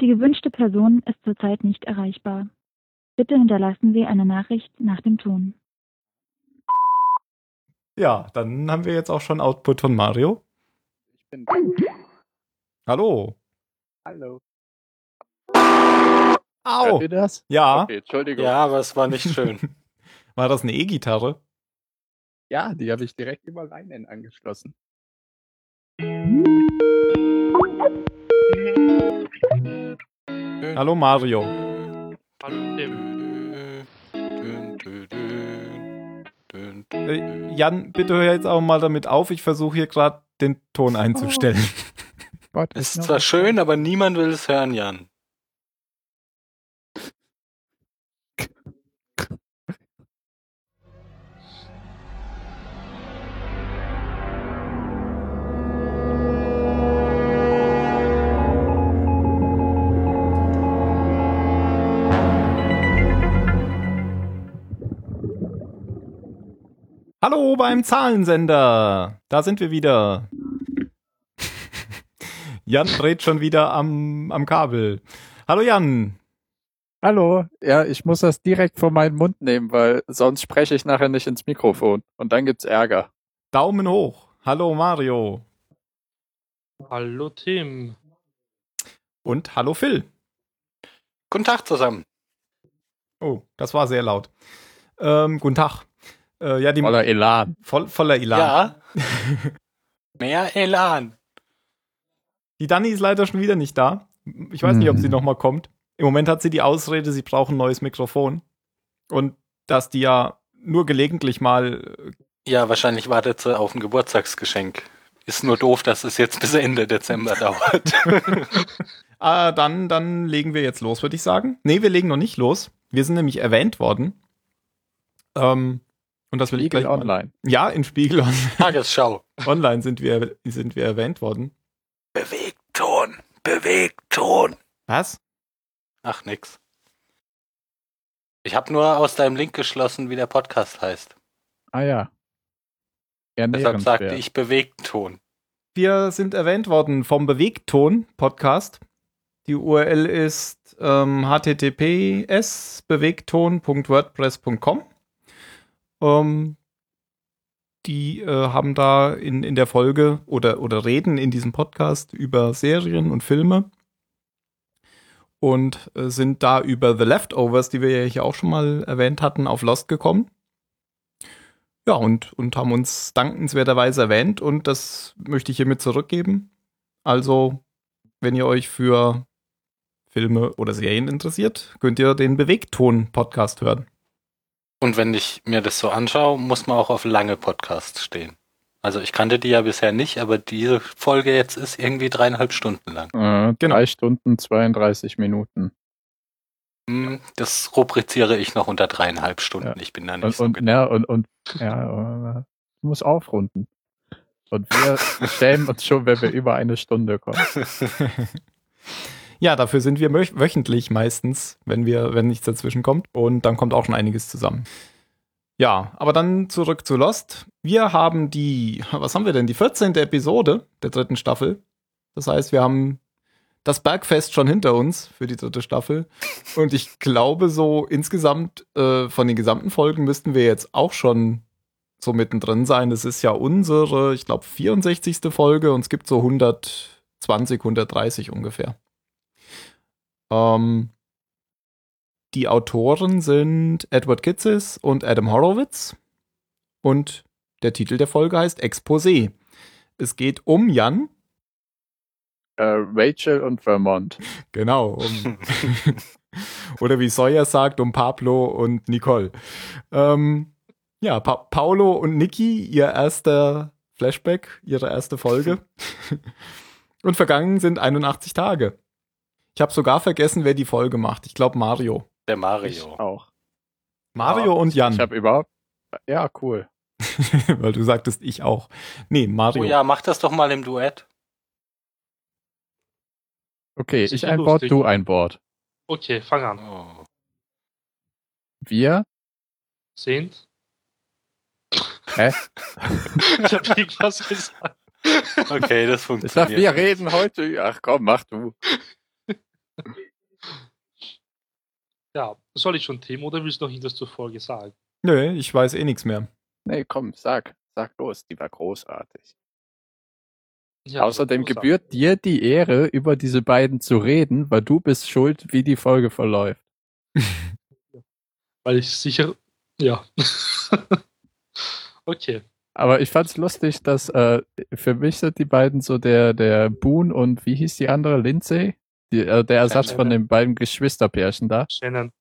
Die gewünschte Person ist zurzeit nicht erreichbar. Bitte hinterlassen Sie eine Nachricht nach dem Ton. Ja, dann haben wir jetzt auch schon Output von Mario. Ich bin. Hallo. Hallo. Au. Hört ihr das? Ja. Okay, Entschuldigung. Ja, aber es war nicht schön. War das eine E-Gitarre? Ja, die habe ich direkt über Leinen angeschlossen. Hallo Mario. Hallo Tim. Äh, Jan, bitte hör jetzt auch mal damit auf. Ich versuche hier gerade den Ton einzustellen. Gott, Ist zwar schön, aber niemand will es hören, Jan. Hallo beim Zahlensender. Da sind wir wieder. Jan dreht schon wieder am, am Kabel. Hallo Jan. Hallo. Ja, ich muss das direkt vor meinen Mund nehmen, weil sonst spreche ich nachher nicht ins Mikrofon. Und dann gibt's Ärger. Daumen hoch. Hallo Mario. Hallo Tim. Und hallo Phil. Guten Tag zusammen. Oh, das war sehr laut. Ähm, guten Tag. Äh, ja, die Voller Elan. voll, voller Elan. Ja. Mehr Elan. Die Dani ist leider schon wieder nicht da. Ich weiß nicht, ob Mhm. sie noch mal kommt. Im Moment hat sie die Ausrede, sie braucht ein neues Mikrofon. Und dass die ja nur gelegentlich mal. Ja, wahrscheinlich wartet sie auf ein Geburtstagsgeschenk. Ist nur doof, dass es jetzt bis Ende Dezember dauert. Ah, dann, dann legen wir jetzt los, würde ich sagen. Nee, wir legen noch nicht los. Wir sind nämlich erwähnt worden. Ähm, und das will ich Spiegel gleich mal- online. Ja, in Spiegel On Tagesschau. Online sind wir, sind wir erwähnt worden. Bewegton. Bewegton. Was? Ach, nix. Ich habe nur aus deinem Link geschlossen, wie der Podcast heißt. Ah ja. Deshalb sagte ich Bewegton. Wir sind erwähnt worden vom Bewegton Podcast. Die URL ist ähm, https bewegton.wordpress.com. Ähm, die äh, haben da in, in der Folge oder, oder reden in diesem Podcast über Serien und Filme und äh, sind da über The Leftovers, die wir ja hier auch schon mal erwähnt hatten, auf Lost gekommen. Ja, und, und haben uns dankenswerterweise erwähnt und das möchte ich hiermit zurückgeben. Also, wenn ihr euch für Filme oder Serien interessiert, könnt ihr den Bewegton-Podcast hören. Und wenn ich mir das so anschaue, muss man auch auf lange Podcasts stehen. Also ich kannte die ja bisher nicht, aber diese Folge jetzt ist irgendwie dreieinhalb Stunden lang. Äh, Genau. Drei Stunden, 32 Minuten. Hm, Das rubriziere ich noch unter dreieinhalb Stunden. Ja. Ich bin da nicht Und, so und, genau. ja, und, und ja, äh, du musst aufrunden. Und wir stellen uns schon, wenn wir über eine Stunde kommen. ja, dafür sind wir wöchentlich meistens, wenn wir, wenn nichts dazwischen kommt. Und dann kommt auch schon einiges zusammen. Ja, aber dann zurück zu Lost. Wir haben die, was haben wir denn? Die 14. Episode der dritten Staffel. Das heißt, wir haben das Bergfest schon hinter uns für die dritte Staffel. Und ich glaube, so insgesamt äh, von den gesamten Folgen müssten wir jetzt auch schon so mittendrin sein. Das ist ja unsere, ich glaube, 64. Folge und es gibt so 120, 130 ungefähr. Ähm, die Autoren sind Edward Kitsis und Adam Horowitz. Und der Titel der Folge heißt Exposé. Es geht um Jan. Äh, Rachel und Vermont. Genau. Um, oder wie Sawyer sagt, um Pablo und Nicole. Ähm, ja, pa Paolo und Niki, ihr erster Flashback, ihre erste Folge. und vergangen sind 81 Tage. Ich habe sogar vergessen, wer die Folge macht. Ich glaube Mario. Der Ich Mario. auch. Mario Ja, und Jan. Ich habe überhaupt. Ja, cool. Weil du sagtest, ich auch. Nee, Mario. Oh ja, mach das doch mal im Duett. Okay, ich ein. Wort, du ein Wort. Okay, fang an. Oh. Wir Sind? Hä? ich hab irgendwas gesagt. Okay, das Ich sag, funktioniert. wir reden heute. Ach komm, mach du. Ja, soll ich schon Tim oder willst du noch irgendwas zur Folge sagen? Nö, ich weiß eh nichts mehr. Nee, komm, sag. Sag los, die war großartig. Ja, Außerdem großartig. gebührt dir die Ehre, über diese beiden zu reden, weil du bist schuld, wie die Folge verläuft. Weil ich sicher. Ja. okay. Aber ich fand's lustig, dass äh, für mich sind die beiden so der, der Boone und wie hieß die andere? Lindsay? Die, äh, der Ersatz von den beiden Geschwisterpärchen da. Shannon.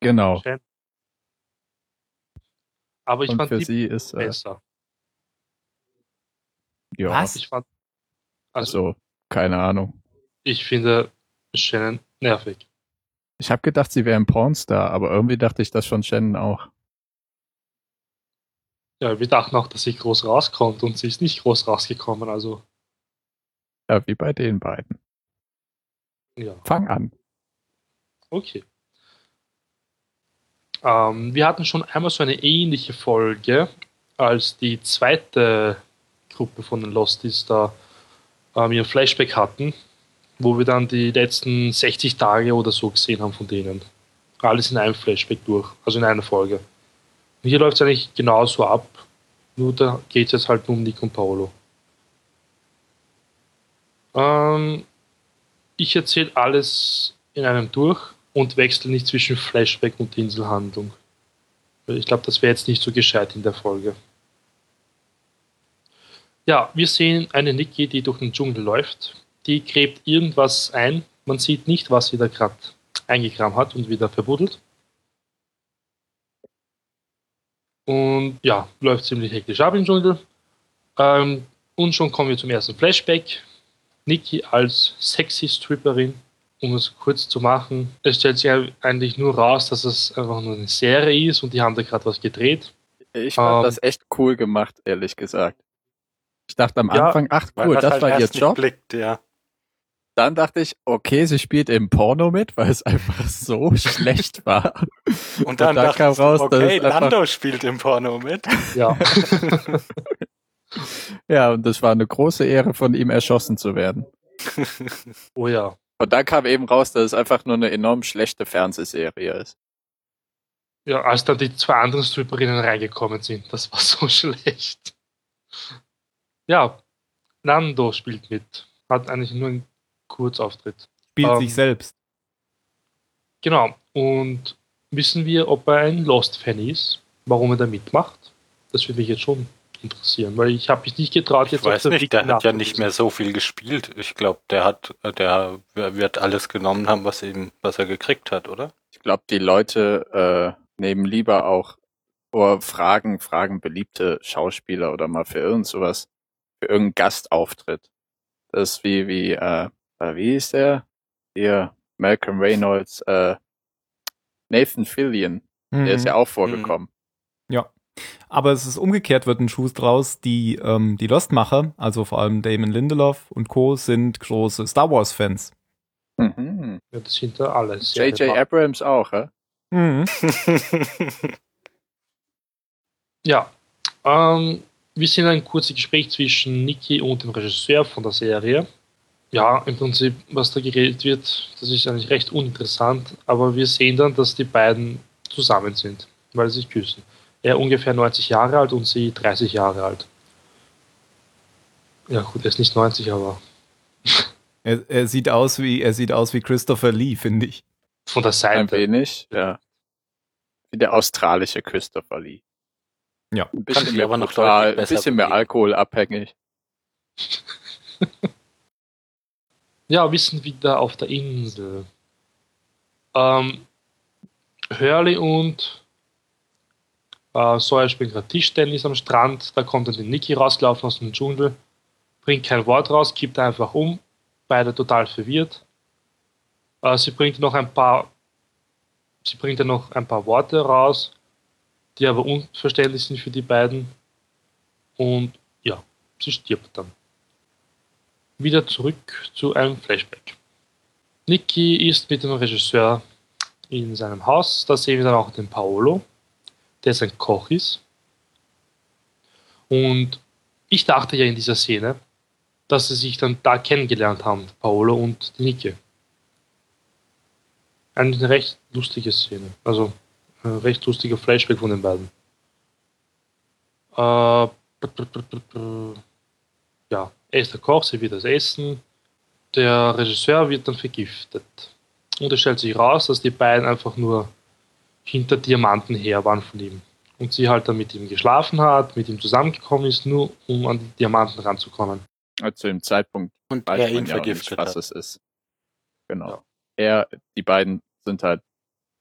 Genau. Shannon. Aber ich Und fand für die sie ist, äh, besser. ja, Was? Ich fand. Also, also, keine Ahnung. ich finde Shannon nervig. Ich habe gedacht, sie wäre ein Pornstar, aber irgendwie dachte ich das von Shannon auch. Ja, wir dachten auch, dass sie groß rauskommt und sie ist nicht groß rausgekommen. Also, Ja, wie bei den beiden. Ja. Fang an. Okay. Ähm, wir hatten schon einmal so eine ähnliche Folge, als die zweite Gruppe von den Losties da ähm, ihr Flashback hatten, wo wir dann die letzten 60 Tage oder so gesehen haben von denen. Alles in einem Flashback durch, also in einer Folge. Und hier läuft es eigentlich genauso ab, nur da geht es jetzt halt nur um Nick und Paolo. Ähm, ich erzähle alles in einem durch und wechsle nicht zwischen Flashback und Inselhandlung. Ich glaube, das wäre jetzt nicht so gescheit in der Folge. Ja, wir sehen eine Niki, die durch den Dschungel läuft. Die gräbt irgendwas ein. Man sieht nicht, was sie da gerade eingegraben hat und wieder verbuddelt. Und ja, läuft ziemlich hektisch ab im Dschungel. Ähm, und schon kommen wir zum ersten Flashback. Niki als sexy Stripperin um es kurz zu machen, es stellt sich eigentlich nur raus, dass es einfach nur eine Serie ist und die haben da gerade was gedreht. Ich fand Ähm, das echt cool gemacht, ehrlich gesagt. Ich dachte am Ja, Anfang, ach cool, das halt war ihr Job. Blickt, ja. Dann dachte ich, okay, sie spielt im Porno mit, weil es einfach so schlecht war. Und dann, dann dachte kam ich, raus, dass okay, Lando spielt im Porno mit. Ja, Ja, und es war eine große Ehre, von ihm erschossen zu werden. oh ja. Und dann kam eben raus, dass es einfach nur eine enorm schlechte Fernsehserie ist. Ja, als dann die zwei anderen Stripperinnen reingekommen sind, das war so schlecht. Ja, Nando spielt mit. Hat eigentlich nur einen Kurzauftritt. Spielt Ähm, sich selbst. Genau. Und wissen wir, ob er ein Lost-Fan ist? Warum er da mitmacht? Das würde mich jetzt schon interessieren, weil ich habe mich nicht getraut, Ich jetzt weiß nicht, der hat ja nicht mehr so viel gespielt. Ich glaube, der hat, der wird alles genommen haben, was ihm, was er gekriegt hat, oder? Ich glaube, die Leute äh, nehmen lieber auch oder fragen, fragen beliebte Schauspieler oder mal für irgend sowas, für irgendeinen Gastauftritt. Das ist wie, wie, äh, äh, wie ist der? Hier, Malcolm Reynolds, äh, Nathan Fillion, der ist Mhm. ja auch vorgekommen. Aber es ist umgekehrt, wird ein Schuss draus. Die, ähm, die Lost-Macher, also vor allem Damon Lindelof und Co., sind große Star Wars-Fans. Mhm. Ja, das sind da alle. J.J. Abrams auch, hä? Mhm. Ja, ähm, wir sehen ein kurzes Gespräch zwischen Niki und dem Regisseur von der Serie. Ja, im Prinzip, was da geredet wird, das ist eigentlich recht uninteressant, aber wir sehen dann, dass die beiden zusammen sind, weil sie sich küssen. Er ungefähr 90 Jahre alt und sie 30 Jahre alt. Ja gut, er ist nicht 90, aber Er, er sieht aus wie, er sieht aus wie Christopher Lee, finde ich. von der Ein Seite. wenig, ja. Wie der australische Christopher Lee. Ja. Ein Kann bisschen ich mehr, aber noch ein besser bisschen mehr alkoholabhängig. Ja, wir sind wieder auf der Insel. Ähm, Hurley und äh, Sawyer spielen gerade Tischtennis am Strand. Da kommt dann die Niki rausgelaufen aus dem Dschungel, bringt kein Wort raus, kippt einfach um. Beide total verwirrt. Äh, sie bringt noch ein paar, sie bringt dann noch ein paar Worte raus, die aber unverständlich sind für die beiden. Und ja, sie stirbt dann wieder zurück zu einem Flashback. Niki ist mit dem Regisseur in seinem Haus. Da sehen wir dann auch den Paolo, der sein Koch ist. Und ich dachte ja in dieser Szene, dass sie sich dann da kennengelernt haben, Paolo und. Eigentlich eine recht lustige Szene. Also ein recht lustiger Flashback von den beiden. Äh, ja, er ist der Koch, sie wird das Essen. Der Regisseur wird dann vergiftet. Und es stellt sich raus, dass die beiden einfach nur hinter Diamanten her waren von ihm. Und sie halt dann mit ihm geschlafen hat, mit ihm zusammengekommen ist, nur um an die Diamanten ranzukommen. Also zu dem Zeitpunkt Und weiß er man ihn ja auch nicht, vergiftet was hat. es ist. Genau. Ja. Er, die beiden sind halt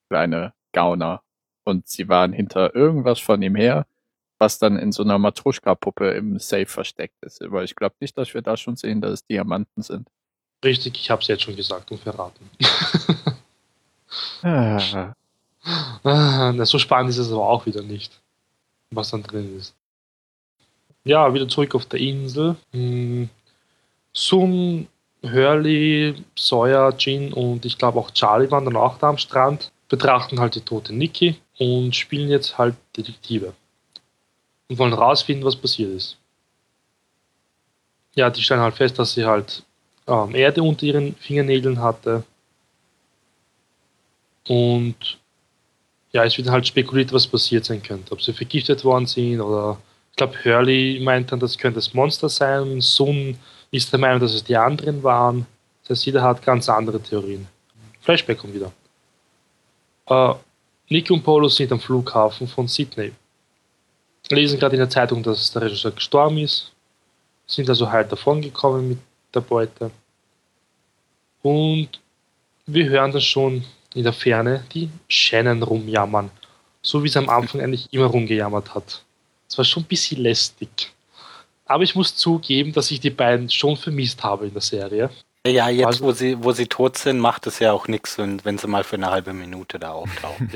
kleine Gauner und sie waren hinter irgendwas von ihm her, was dann in so einer Matruschka-Puppe im Safe versteckt ist. Aber ich glaube nicht, dass wir da schon sehen, dass es Diamanten sind. Richtig, ich habe es jetzt schon gesagt und verraten. Ah, na, so spannend ist es aber auch wieder nicht, was dann drin ist. Ja, wieder zurück auf der Insel. Hm, Sun, Hurley, Sawyer, Jin und ich glaube auch Charlie waren dann auch da am Strand, betrachten halt die tote Nikki und spielen jetzt halt Detektive. Und wollen rausfinden, was passiert ist. Ja, die stellen halt fest, dass sie halt ähm, Erde unter ihren Fingernägeln hatte. Und ja, es wird halt spekuliert, was passiert sein könnte. Ob sie vergiftet worden sind oder ich glaube, Hurley meint dann, das könnte das Monster sein. Sun ist der Meinung, dass es die anderen waren. Das heißt, jeder hat ganz andere Theorien. Flashback kommt wieder. Äh, Nick und Polo sind am Flughafen von Sydney. Lesen gerade in der Zeitung, dass der Regisseur gestorben ist. Sind also halt davongekommen mit der Beute. Und wir hören das schon in der Ferne, die Shannon rumjammern. So wie sie am Anfang eigentlich immer rumgejammert hat. Es war schon ein bisschen lästig. Aber ich muss zugeben, dass ich die beiden schon vermisst habe in der Serie. Ja, jetzt, Also- wo sie, wo sie tot sind, macht es ja auch nichts, wenn, wenn sie mal für eine halbe Minute da auftauchen.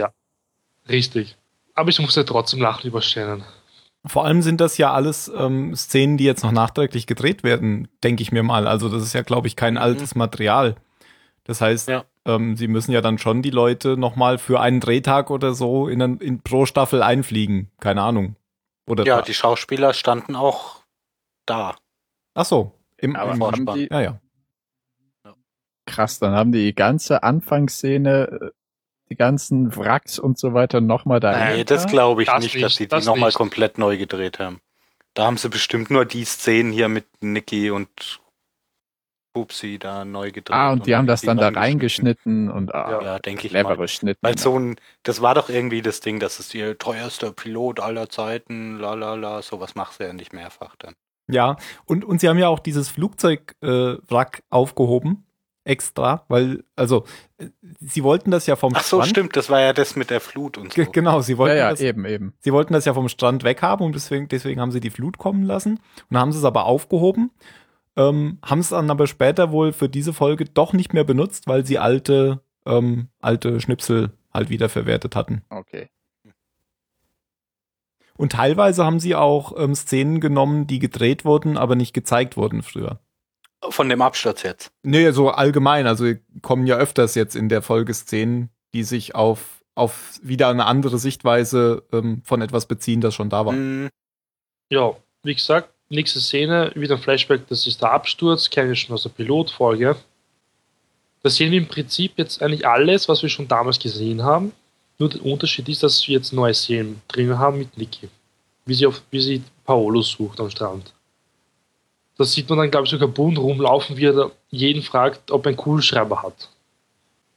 Richtig. Aber ich musste trotzdem lachen über Shannon. Vor allem sind das ja alles ähm, Szenen, die jetzt noch nachträglich gedreht werden, denke ich mir mal. Also das ist ja, glaube ich, kein Mhm. altes Material. Das heißt, Ja. Ähm, sie müssen ja dann schon die Leute nochmal für einen Drehtag oder so in, ein- in pro Staffel einfliegen. Keine Ahnung. Oder ja, die Schauspieler standen auch da. Ach so. Im, aber im, haben die, ja, ja. krass, dann haben die die ganze Anfangsszene, äh, die ganzen Wracks und so weiter nochmal da. Nee, das glaube ich Das nicht, nicht, dass sie die das nochmal nicht. komplett neu gedreht haben. Da haben sie bestimmt nur die Szenen hier mit Nicky und Pupsi da neu gedreht. Ah, und die haben das dann da reingeschnitten. und ah, Ja, denke ich mal. clevere Schnitte. Weil so ein, das war doch irgendwie das Ding, das ist ihr teuerster Pilot aller Zeiten, la la la, sowas machst du ja nicht mehrfach dann. Ja, und, und sie haben ja auch dieses Flugzeugwrack äh, Wrack aufgehoben, extra, weil, also, äh, sie wollten das ja vom Ach so, Strand. stimmt, das war ja das mit der Flut und so. Ge- Genau, sie ja, wollten, ja, das, eben, eben. sie wollten das ja vom Strand weghaben und deswegen, deswegen haben sie die Flut kommen lassen und haben sie es aber aufgehoben, ähm, haben es dann aber später wohl für diese Folge doch nicht mehr benutzt, weil sie alte, ähm, alte Schnipsel halt wieder verwertet hatten. Okay. Und teilweise haben sie auch ähm, Szenen genommen, die gedreht wurden, aber nicht gezeigt wurden früher. Von dem Absturz jetzt. Nee, so allgemein. Also kommen ja öfters jetzt in der Folge Szenen, die sich auf, auf wieder eine andere Sichtweise ähm, von etwas beziehen, das schon da war. Hm, Ja, wie gesagt, nächste Szene, wieder ein Flashback, das ist der Absturz, kenne ich schon aus der Pilotfolge. Da sehen wir im Prinzip jetzt eigentlich alles, was wir schon damals gesehen haben. Nur der Unterschied ist, dass wir jetzt neue Szenen drin haben mit Niki. Wie sie, auf, wie sie Paolo sucht am Strand. Da sieht man dann, glaube ich, sogar bunt rumlaufen, wie er jeden fragt, ob er einen Kugelschreiber hat.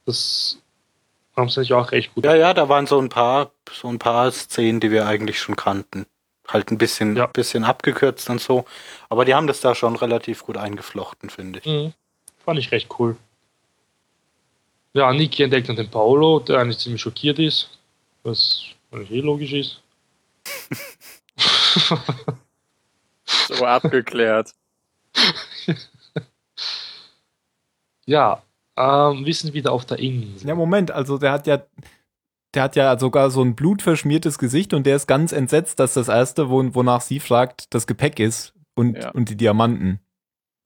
Das haben sie eigentlich auch recht gut Ja, ja, da waren so ein paar, so ein paar Szenen, die wir eigentlich schon kannten. Halt ein bisschen, Ja. bisschen abgekürzt und so. Aber die haben das da schon relativ gut eingeflochten, finde ich. Mhm. Fand ich recht cool. Ja, Niki entdeckt dann den Paolo, der eigentlich ziemlich schockiert ist, was eigentlich eh logisch ist. So abgeklärt. ja, ähm, wir sind wieder auf der Insel. Ja, Moment, also der hat ja, der hat ja sogar so ein blutverschmiertes Gesicht und der ist ganz entsetzt, dass das erste, wo, wonach sie fragt, das Gepäck ist und, Ja. und die Diamanten.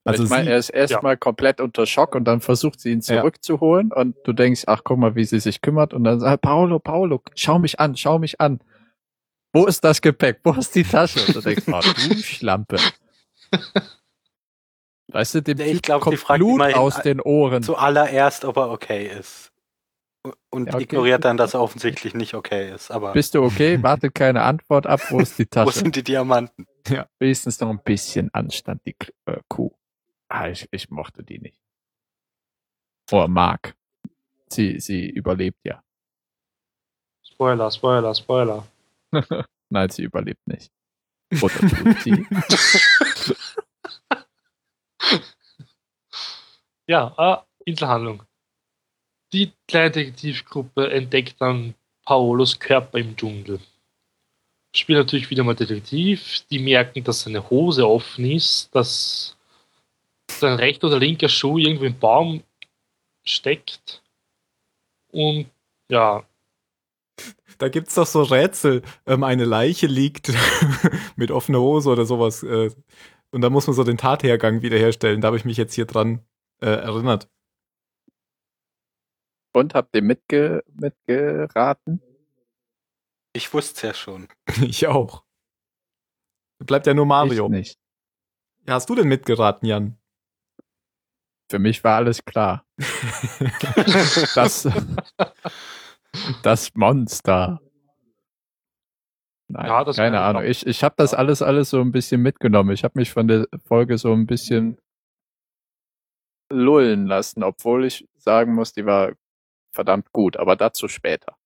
Also ich meine, er ist erstmal komplett unter Schock und dann versucht sie ihn Ja. zurückzuholen und du denkst, ach guck mal, wie sie sich kümmert und dann sagt Paolo, Paolo, schau mich an, schau mich an. Wo ist das Gepäck? Wo ist die Tasche? Und du denkst, oh, du Schlampe. Weißt du, dem Ich Typ glaub, die kommt Blut aus den Ohren. Zuallererst, ob er okay ist. Und Ja, okay. ignoriert dann, dass er offensichtlich nicht okay ist. Aber Bist du okay? Wartet keine Antwort ab. Wo ist die wo Tasche? sind die Diamanten? Wenigstens noch ein bisschen Anstand, die äh, Kuh. Ah, ich, ich mochte die nicht. Oder mag. Sie, sie überlebt ja. Spoiler, Spoiler, Spoiler. Nein, sie überlebt nicht. Oder tut sie? Ja, äh, Inselhandlung. Die kleine Detektivgruppe entdeckt dann Paolos Körper im Dschungel. Spielen natürlich wieder mal Detektiv. Die merken, dass seine Hose offen ist, dass sein rechter oder linker Schuh irgendwo im Baum steckt. Und ja, Da gibt's doch so Rätsel. Ähm, eine Leiche liegt mit offener Hose oder sowas. Äh, und da muss man so den Tathergang wiederherstellen. Da habe ich mich jetzt hier dran äh, erinnert. Und habt ihr mitge mitgeraten? Ich wusste es ja schon. ich auch. Bleibt ja nur Mario. Ich nicht. Ja, hast du denn mitgeraten, Jan? Für mich war alles klar. Das, das Monster. Nein, Ja, das keine Ahnung. Ich, ich habe das alles alles so ein bisschen mitgenommen. Ich habe mich von der Folge so ein bisschen Lullen lassen, obwohl ich sagen muss, die war verdammt gut, aber dazu später.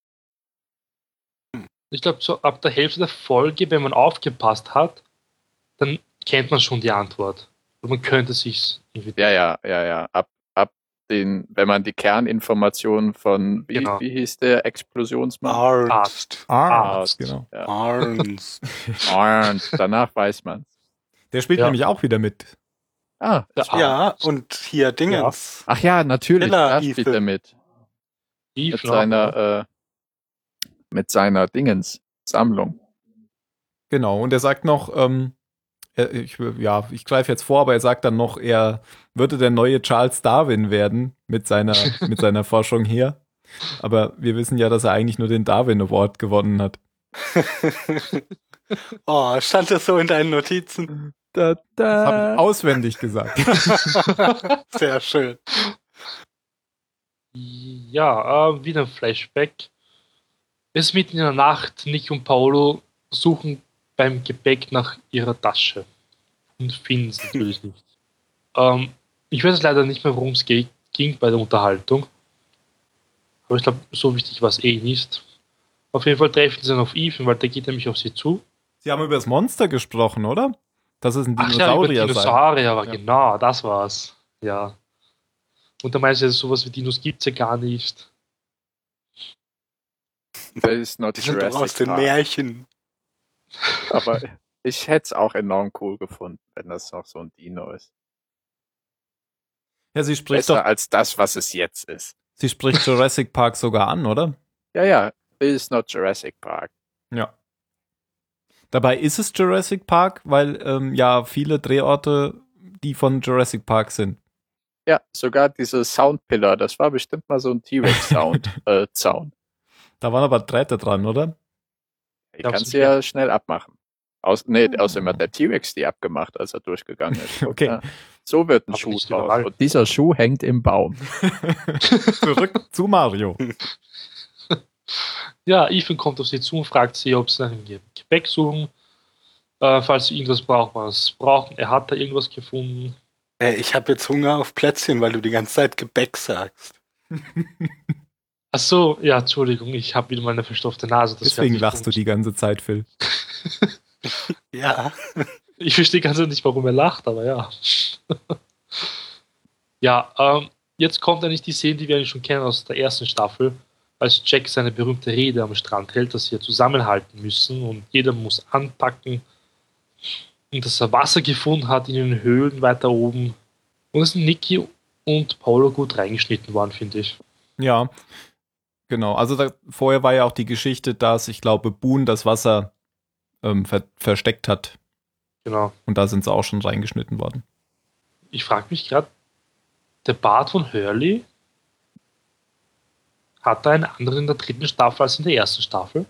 ich glaube, so ab der Hälfte der Folge, wenn man aufgepasst hat, dann kennt man schon die Antwort. Und man könnte sich irgendwie. Ja, ja, ja, ja. Ab, ab den, wenn man die Kerninformationen von, wie, Genau. wie hieß der Explosionsmann? Arzt. Arzt. genau. Ja. Arzt. Und danach weiß man Der spielt Ja. nämlich auch wieder mit. Ah, Der ja, und hier Dingens. ach ja, natürlich. Killer Da spielt er mit. Eve Mit seiner, äh, mit seiner Dingens Sammlung. Genau. Und er sagt noch, ähm, er, ich, ja, ich greife jetzt vor, aber er sagt dann noch, er würde der neue Charles Darwin werden mit seiner, mit seiner Forschung hier. Aber wir wissen ja, dass er eigentlich nur den Darwin Award gewonnen hat. oh, stand das so in deinen Notizen? Da, Das da. habe ich auswendig gesagt. Sehr schön. Ja, äh, wieder ein Flashback. Es ist mitten in der Nacht. Nick und Paolo suchen beim Gepäck nach ihrer Tasche. Und finden es natürlich nicht. Ähm, ich weiß leider nicht mehr, worum es ging bei der Unterhaltung. Aber ich glaube, so wichtig war es eh nicht. Auf jeden Fall treffen sie dann auf Ethan, weil der geht nämlich auf sie zu. Sie haben über das Monster gesprochen, oder? Das ist ein Ach ja, über Dinosaurier sein. Dinosaurier, aber Ja. genau, das war's. Ja. Und da meinst du, sowas wie Dinos gibt's ja gar nicht. Das ist not Die sind doch aus Jurassic den Park. Märchen. Aber ich hätte es auch enorm cool gefunden, wenn das noch so ein Dino ist. Ja, sie spricht Besser doch, als das, was es jetzt ist. sie spricht Jurassic Park sogar an, oder? Ja, ja, this is not Jurassic Park. Ja. Dabei ist es Jurassic Park, weil ähm, ja viele Drehorte, die von Jurassic Park sind. Ja, sogar diese Soundpillar, das war bestimmt mal so ein T-Rex-Sound, äh, Zaun. Da waren aber Drähte dran, oder? Kannst du du ja schnell abmachen. Aus, nee, außerdem hat der T-Rex die abgemacht, als er durchgegangen ist. Okay. Ja, so wird ein Aber Schuh draus. überall. Und Dieser Schuh hängt im Baum. Zurück zu Mario. Ja, Ethan kommt auf sie zu und fragt sie, ob sie nach dem Ge- Gepäck suchen, äh, falls sie irgendwas brauchen, was brauchen. Er hat da irgendwas gefunden. Ey, ich habe jetzt Hunger auf Plätzchen, weil du die ganze Zeit Gebäck sagst. Ach so, ja, Entschuldigung, ich habe wieder mal eine verstopfte Nase. das Deswegen lachst du die ganze Zeit, Phil. Ja. Ich verstehe ganz nicht, warum er lacht, aber ja. ja, ähm, jetzt kommt eigentlich die Szene, die wir eigentlich schon kennen aus der ersten Staffel, als Jack seine berühmte Rede am Strand hält, dass sie ja zusammenhalten müssen und jeder muss anpacken dass er Wasser gefunden hat in den Höhlen weiter oben. Und es sind Niki und Paolo gut reingeschnitten worden, finde ich. Ja, genau. Also da, vorher war ja auch die Geschichte, dass ich glaube, Boone das Wasser ähm, ver versteckt hat. Genau. Und da sind sie auch schon reingeschnitten worden. Ich frage mich gerade, der Bart von Hurley hat er einen anderen in der dritten Staffel als in der ersten Staffel?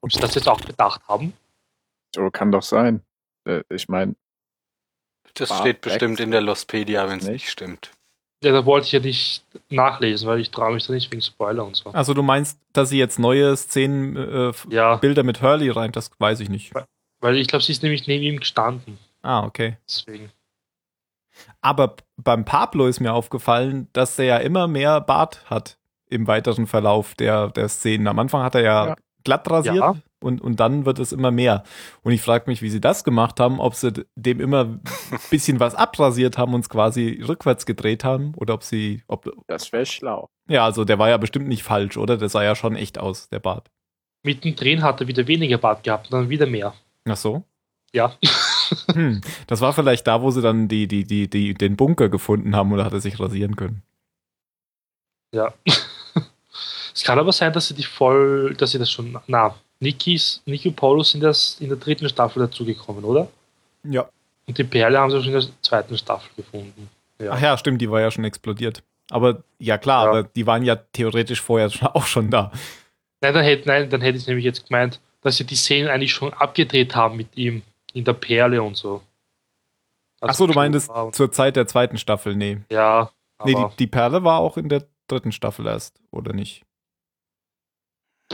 Ob sie das jetzt auch bedacht haben? So kann doch sein. Äh, Ich meine, Das steht bestimmt wechselt in der Lostpedia, wenn es nicht. nicht stimmt. Ja, da wollte ich ja nicht nachlesen, weil ich traue mich da nicht wegen Spoiler und so. Also du meinst, dass sie jetzt neue Szenen, äh, Ja, Bilder mit Hurley rein, das weiß ich nicht. weil ich glaube, sie ist nämlich neben ihm gestanden. Ah, okay. Deswegen. Aber beim Pablo ist mir aufgefallen, dass er ja immer mehr Bart hat im weiteren Verlauf der, der Szenen. Am Anfang hat er ja, Ja. Glatt rasiert Ja. und, und dann wird es immer mehr. Und ich frage mich, wie sie das gemacht haben, ob sie dem immer ein bisschen was abrasiert haben und es quasi rückwärts gedreht haben oder ob sie, ob, Das wäre schlau. ja, also der war ja bestimmt nicht falsch, oder? Der sah ja schon echt aus, der Bart. Mittendrin hat er wieder weniger Bart gehabt und dann wieder mehr. Ach so? Ja. Hm. Das war vielleicht da, wo sie dann die, die, die, die, den Bunker gefunden haben oder hat er sich rasieren können. Ja. Es kann aber sein, dass sie die voll, dass sie das schon. Na, Nikis, Niki und Paulo sind erst in der dritten Staffel dazugekommen, oder? Ja. Und die Perle haben sie schon in der zweiten Staffel gefunden. Ja. Ach ja, stimmt, die war ja schon explodiert. Aber ja klar, Ja. aber die waren ja theoretisch vorher auch schon da. Nein, dann hätte, nein, dann hätte ich nämlich jetzt gemeint, dass sie die Szenen eigentlich schon abgedreht haben mit ihm in der Perle und so. Ach so, du meintest zur Zeit der zweiten Staffel, nee. Ja, Nee, die, die Perle war auch in der dritten Staffel erst, oder nicht?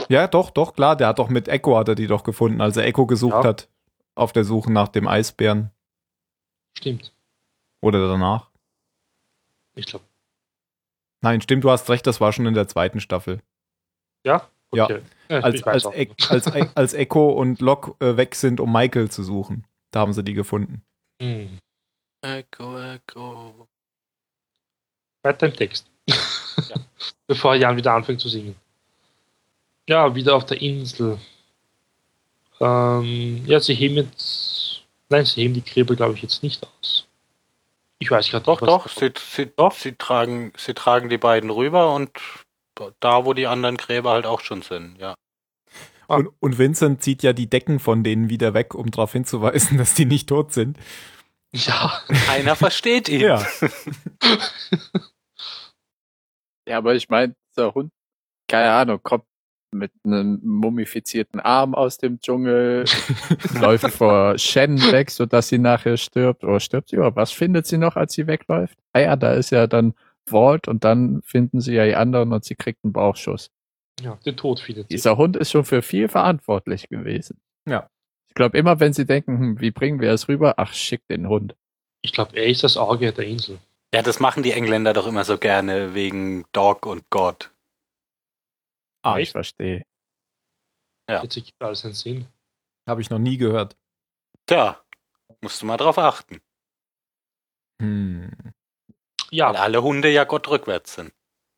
Ja, doch, doch, klar, der hat doch mit Echo hat er die doch gefunden, als er Echo gesucht Ja. hat auf der Suche nach dem Eisbären stimmt. oder danach. Ich glaube. Nein, stimmt, du hast recht, das war schon in der zweiten Staffel. Ja? Ja. Okay. Ja, Als, als, E- als, E- als Echo und Locke äh, weg sind, um Michael zu suchen. Da haben sie die gefunden. Hm. Echo, Echo. Weiter im Text. Bevor Jan wieder anfängt zu singen. Ja, wieder auf der Insel. Ähm, ja, sie heben jetzt. Nein, sie heben die Gräber, glaube ich, jetzt nicht aus. Ich weiß gerade Doch, doch, sie, sie, Doch. sie, tragen, sie tragen die beiden rüber und da, wo die anderen Gräber halt auch schon sind, ja. Ah. Und, und Vincent zieht ja die Decken von denen wieder weg, um darauf hinzuweisen, dass die nicht tot sind. Ja, Keiner versteht ihn. Ja. Ja, aber ich meine, dieser Hund, keine Ahnung, kommt mit einem mumifizierten Arm aus dem Dschungel. läuft vor Shen weg, sodass sie nachher stirbt. Oder stirbt sie? Oder was findet sie noch, als sie wegläuft? Ah ja, da ist ja dann Walt und dann finden sie ja die anderen und sie kriegt einen Bauchschuss. ja, den Tod findet sie. Dieser Hund ist schon für viel verantwortlich gewesen. Ja. Ich glaube, immer wenn sie denken, hm, wie bringen wir es rüber? Ach, schick den Hund. Ich glaube, er ist das Auge der Insel. Ja, das machen die Engländer doch immer so gerne wegen Dog und God. Ah, Echt? ich verstehe. Ja. Jetzt ergibt alles einen Sinn. Habe ich noch nie gehört. Tja, musst du mal drauf achten. Hm. Ja, Weil alle Hunde ja Gott rückwärts sind.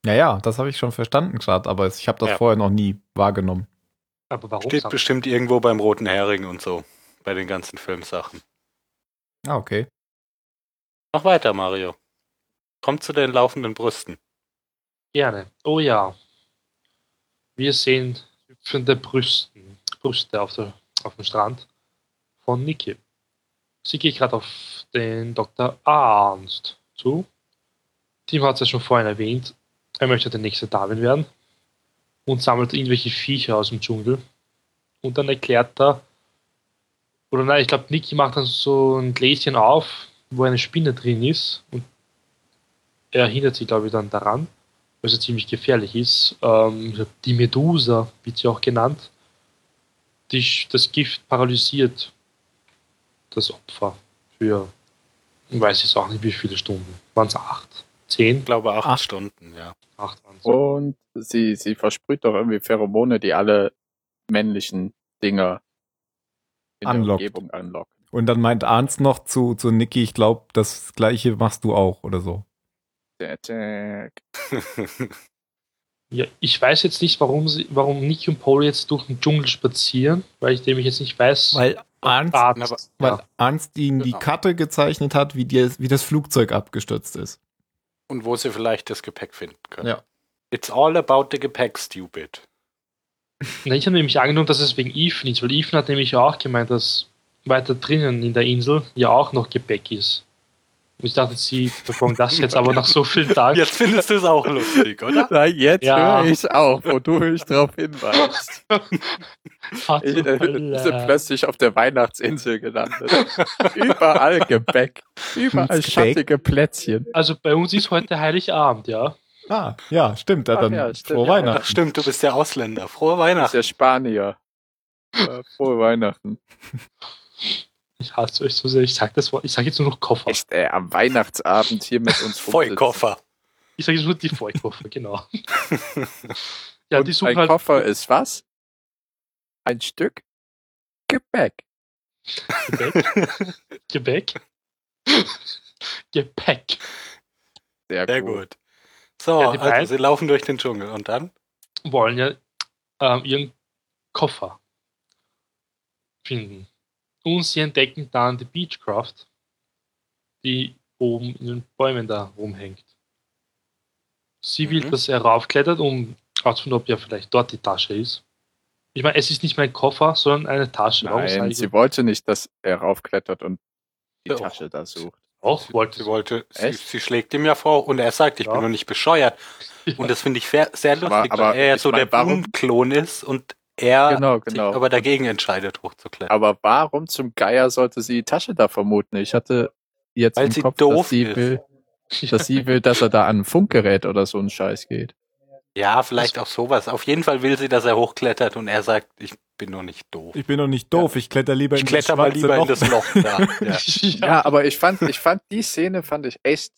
Ja, ja, das habe ich schon verstanden gerade, aber ich habe das Ja. vorher noch nie wahrgenommen. aber warum? Steht bestimmt irgendwo beim Roten Hering und so. Bei den ganzen Filmsachen. Ah, okay. Noch weiter, Mario. Kommt zu den laufenden Brüsten. Gerne. Oh ja. Wir sehen hüpfende Brüsten, Brüste auf, der, auf dem Strand von Niki. Sie geht gerade auf den Dr. Arnst zu. Tim hat es ja schon vorhin erwähnt. Er möchte der nächste Darwin werden und sammelt irgendwelche Viecher aus dem Dschungel. Und dann erklärt er, oder nein, ich glaube, Niki macht dann so ein Gläschen auf, wo eine Spinne drin ist. Und er hindert sie, glaube ich, dann daran was ja ziemlich gefährlich ist. Ähm, die Medusa wird sie auch genannt. Die, das Gift paralysiert das Opfer für, ich weiß jetzt auch nicht wie viele Stunden. Waren es acht? Zehn? Ich glaube acht Acht. Stunden, ja. Acht waren Und sie, sie versprüht doch irgendwie Pheromone, die alle männlichen Dinger in Unlockt. der Umgebung anlocken. Und dann meint Arnst noch zu, zu Niki, ich glaube, das gleiche machst du auch oder so. Ja, ich weiß jetzt nicht, warum, sie, warum Nick und Paul jetzt durch den Dschungel spazieren, weil ich nämlich jetzt nicht weiß. Weil Arnst, Arzt, aber- weil ja. Arnst ihnen die Genau. Karte gezeichnet hat, wie, die, wie das Flugzeug abgestürzt ist. Und wo sie vielleicht das Gepäck finden können. Ja. It's all about the Gepäck, stupid. Na, ich habe nämlich angenommen, dass es wegen Ethan ist, weil Ethan hat nämlich auch gemeint, dass weiter drinnen in der Insel ja auch noch Gepäck ist. Ich dachte, sie verfolgen das jetzt aber nach so vielen Tagen. Jetzt findest du es auch lustig, oder? Nein, jetzt Ja. höre ich auch, wo du mich drauf hinweist. Ich, äh, sind plötzlich auf der Weihnachtsinsel gelandet. Überall Gebäck. Überall schattige Plätzchen. Also bei uns ist heute Heiligabend, ja. Ah, ja, stimmt. Ja, dann ja, stimmt, frohe ja. Ach, Weihnachten. stimmt, du bist ja Ausländer. Frohe Das ist Weihnachten. ja Spanier. Äh, Frohe Weihnachten. Ich hasse euch so sehr. Ich sag das Wort. Ich sage jetzt nur noch Koffer. Echt, ey, am Weihnachtsabend hier mit uns. Vollkoffer. Ich sage jetzt nur die Vollkoffer, genau. ja, Und die suchen ein halt Koffer ist was? Ein Stück Gebäck. Gebäck. Gebäck. Gepäck. Sehr, Sehr gut. gut. So, Ja, die also sie laufen durch den Dschungel und dann? Wollen ja ähm, ihren Koffer finden. Und sie entdecken dann die Beechcraft, die oben in den Bäumen da rumhängt. Sie will, Mhm. dass er raufklettert, um herauszufinden, ob ja vielleicht dort die Tasche ist. Ich meine, es ist nicht mein Koffer, sondern eine Tasche. Nein, ich sie wollte nicht, dass er raufklettert und die Ja. Tasche da sucht. auch? Wollte Sie wollte, sie, sie schlägt ihm ja vor und er sagt, ich Ja. bin noch nicht bescheuert. Und das finde ich sehr, sehr lustig, Aber- aber weil er ja so mein, der Boom-Klon ist und er Genau, sich genau. aber dagegen entscheidet, hochzuklettern. Aber warum zum Geier sollte sie die Tasche da vermuten? Ich hatte jetzt Weil im sie Kopf, doof dass sie ist. will, dass sie will, dass er da an ein Funkgerät oder so ein Scheiß geht. Ja, vielleicht auch sowas. Auf jeden Fall will sie, dass er hochklettert und er sagt, ich bin noch nicht doof. Ich bin doch nicht doof, ich kletter lieber Ich in kletter das mal lieber in Loch. das Loch da. Ja. Ja, aber ich fand, ich fand die Szene fand ich echt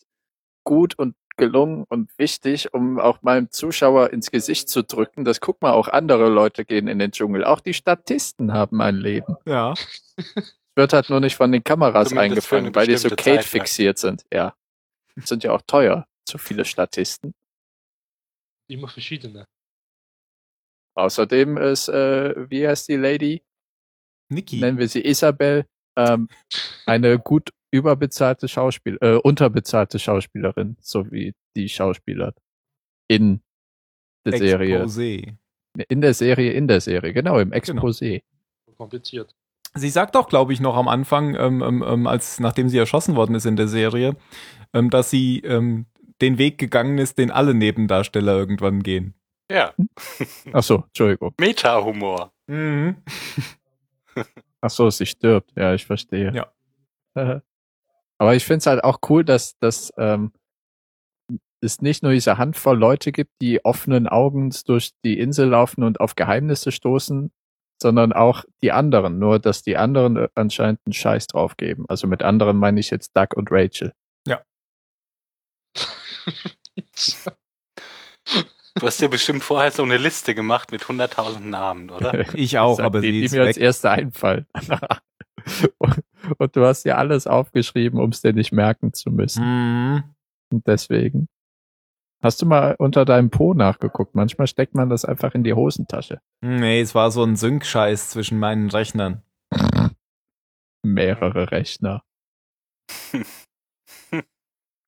gut und gelungen und wichtig, um auch meinem Zuschauer ins Gesicht zu drücken. Das guck mal, auch andere Leute gehen in den Dschungel. Auch die Statisten haben ein Leben. Ja, Wird halt nur nicht von den Kameras Zumindest eingefangen, weil die so lang. Kate-fixiert sind. Ja. Sind ja auch teuer. Zu viele Statisten. Immer verschiedene. Außerdem ist, äh, wie heißt die Lady? Niki. Nennen wir sie Isabel. Ähm, eine gut überbezahlte Schauspiel, äh, unterbezahlte Schauspielerin, so wie die Schauspieler in der Serie. Exposé. In der Serie, in der Serie, genau, im Exposé. Kompliziert. Sie sagt auch, glaube ich, noch am Anfang, ähm, ähm, ähm, als nachdem sie erschossen worden ist in der Serie, ähm, dass sie ähm, den Weg gegangen ist, den alle Nebendarsteller irgendwann gehen. ja. Ach so, Entschuldigung. Meta-Humor. Mhm. Ach so, sie stirbt. Ja, ich verstehe. Ja. Aber ich finde es halt auch cool, dass, dass ähm, es nicht nur diese Handvoll Leute gibt, die offenen Augens durch die Insel laufen und auf Geheimnisse stoßen, sondern auch die anderen. Nur, dass die anderen äh, anscheinend einen Scheiß drauf geben. Also mit anderen meine ich jetzt Doug und Rachel. Du hast dir bestimmt vorher so eine Liste gemacht mit 100.000 Namen, oder? Ich auch, aber die, sie die ist mir als erste einfallen. und, du hast dir alles aufgeschrieben, um es dir nicht merken zu müssen. Mhm. Und deswegen. Hast du mal unter deinem Po nachgeguckt? Manchmal steckt man das einfach in die Hosentasche. Nee, es war so ein Sync-Scheiß zwischen meinen Rechnern. Mehrere Rechner.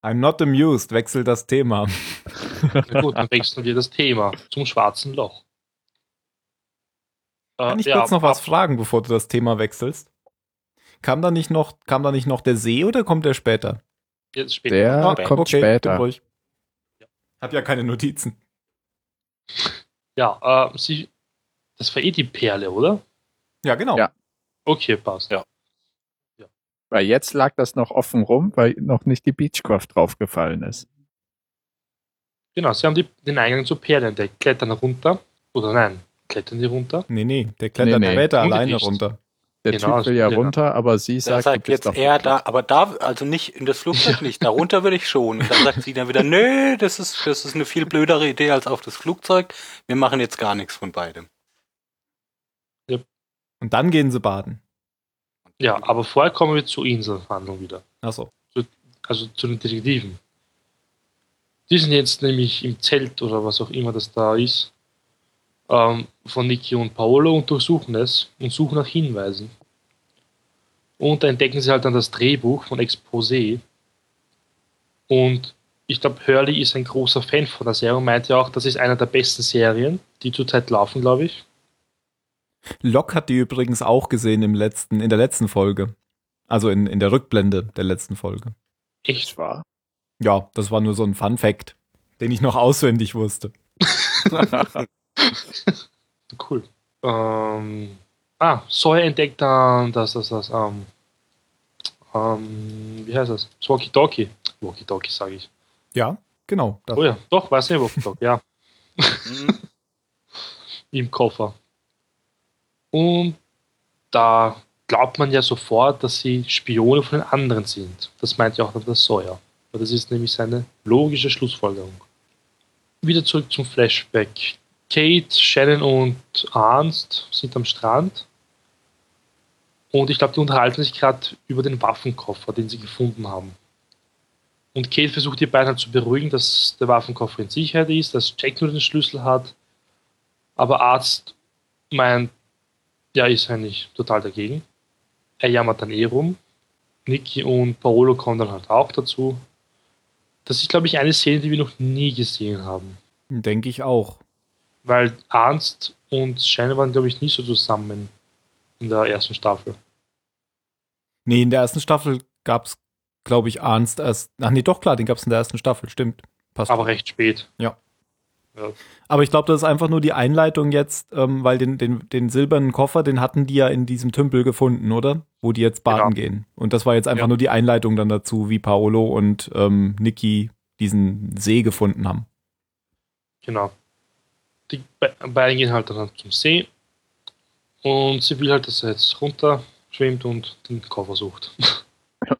I'm not amused, wechsel das Thema. Na gut, dann wechseln wir das Thema zum schwarzen Loch. Äh, Kann ich ja, kurz noch was fragen, bevor du das Thema wechselst? Kam da nicht noch, kam da nicht noch der See oder kommt der später? Jetzt später. Der Ah, kommt okay, später. bin ruhig. Hab ja keine Notizen. Ja, äh, sie, das war eh die Perle, oder? Ja, genau. Ja. Okay, passt. Ja. Weil jetzt lag das noch offen rum, weil noch nicht die Beechcraft draufgefallen ist. Genau, sie haben die, den Eingang zur Perle entdeckt, klettern runter. Oder nein, klettern die runter? Nee, nee, der klettert Nee, nee. später alleine runter. Der Genau, Typ will ja genau. runter, aber sie sagt, sagt du bist jetzt doch er da, aber da, also nicht in das Flugzeug nicht, darunter würde ich schon. Und dann sagt sie dann wieder, nö, das ist, das ist eine viel blödere Idee als auf das Flugzeug. Wir machen jetzt gar nichts von beidem. Und dann gehen sie baden. Ja, aber vorher kommen wir zur Inselverhandlung wieder. Achso. Also zu den Detektiven. Die sind jetzt nämlich im Zelt oder was auch immer das da ist, ähm, von Niki und Paolo und durchsuchen es und suchen nach Hinweisen. Und da entdecken sie halt dann das Drehbuch von Exposé. Und ich glaube, Hurley ist ein großer Fan von der Serie und meinte ja auch, das ist einer der besten Serien, die zurzeit laufen, glaube ich. Locke hat die übrigens auch gesehen im letzten, in der letzten Folge. Also in, in der Rückblende der letzten Folge. echt war. Ja, das war nur so ein Fun Fact, den ich noch auswendig wusste. cool. Ähm, ah, Sawyer entdeckt dann das, das, das, ähm, ähm, wie heißt das? Das Walkie-Talkie. Walkie-Talkie, sage ich. Ja, genau. Das. Oh ja, doch, weiß nicht, Walkie-Talkie, ja. Hm, Im Koffer. Und da glaubt man ja sofort, dass sie Spione von den anderen sind. Das meint ja auch dann der Sawyer. Aber das ist nämlich seine logische Schlussfolgerung. Wieder zurück zum Flashback. Kate, Shannon und Arnst sind am Strand. Und ich glaube, die unterhalten sich gerade über den Waffenkoffer, den sie gefunden haben. Und Kate versucht die beiden halt zu beruhigen, dass der Waffenkoffer in Sicherheit ist, dass Jack nur den Schlüssel hat. Aber Arzt meint, ja, ist eigentlich total dagegen. Er jammert dann eh rum. Niki und Paolo kommen dann halt auch dazu. Das ist, glaube ich, eine Szene, die wir noch nie gesehen haben. Denke ich auch. Weil Arnst und Shannon waren, glaube ich, nie so zusammen in der ersten Staffel. Nee, in der ersten Staffel gab es, glaube ich, Arnst erst. Ach nee, doch klar, den gab es in der ersten Staffel, stimmt. Passt. Aber recht spät. Ja. Ja. Aber ich glaube, das ist einfach nur die Einleitung jetzt, ähm, weil den, den, den silbernen Koffer, den hatten die ja in diesem Tümpel gefunden, oder? Wo die jetzt baden Genau. gehen. Und das war jetzt einfach Ja. nur die Einleitung dann dazu, wie Paolo und ähm, Niki diesen See gefunden haben. Genau. Die be beiden gehen halt dann zum See. Und sie will halt, dass er jetzt runter schwimmt und den Koffer sucht.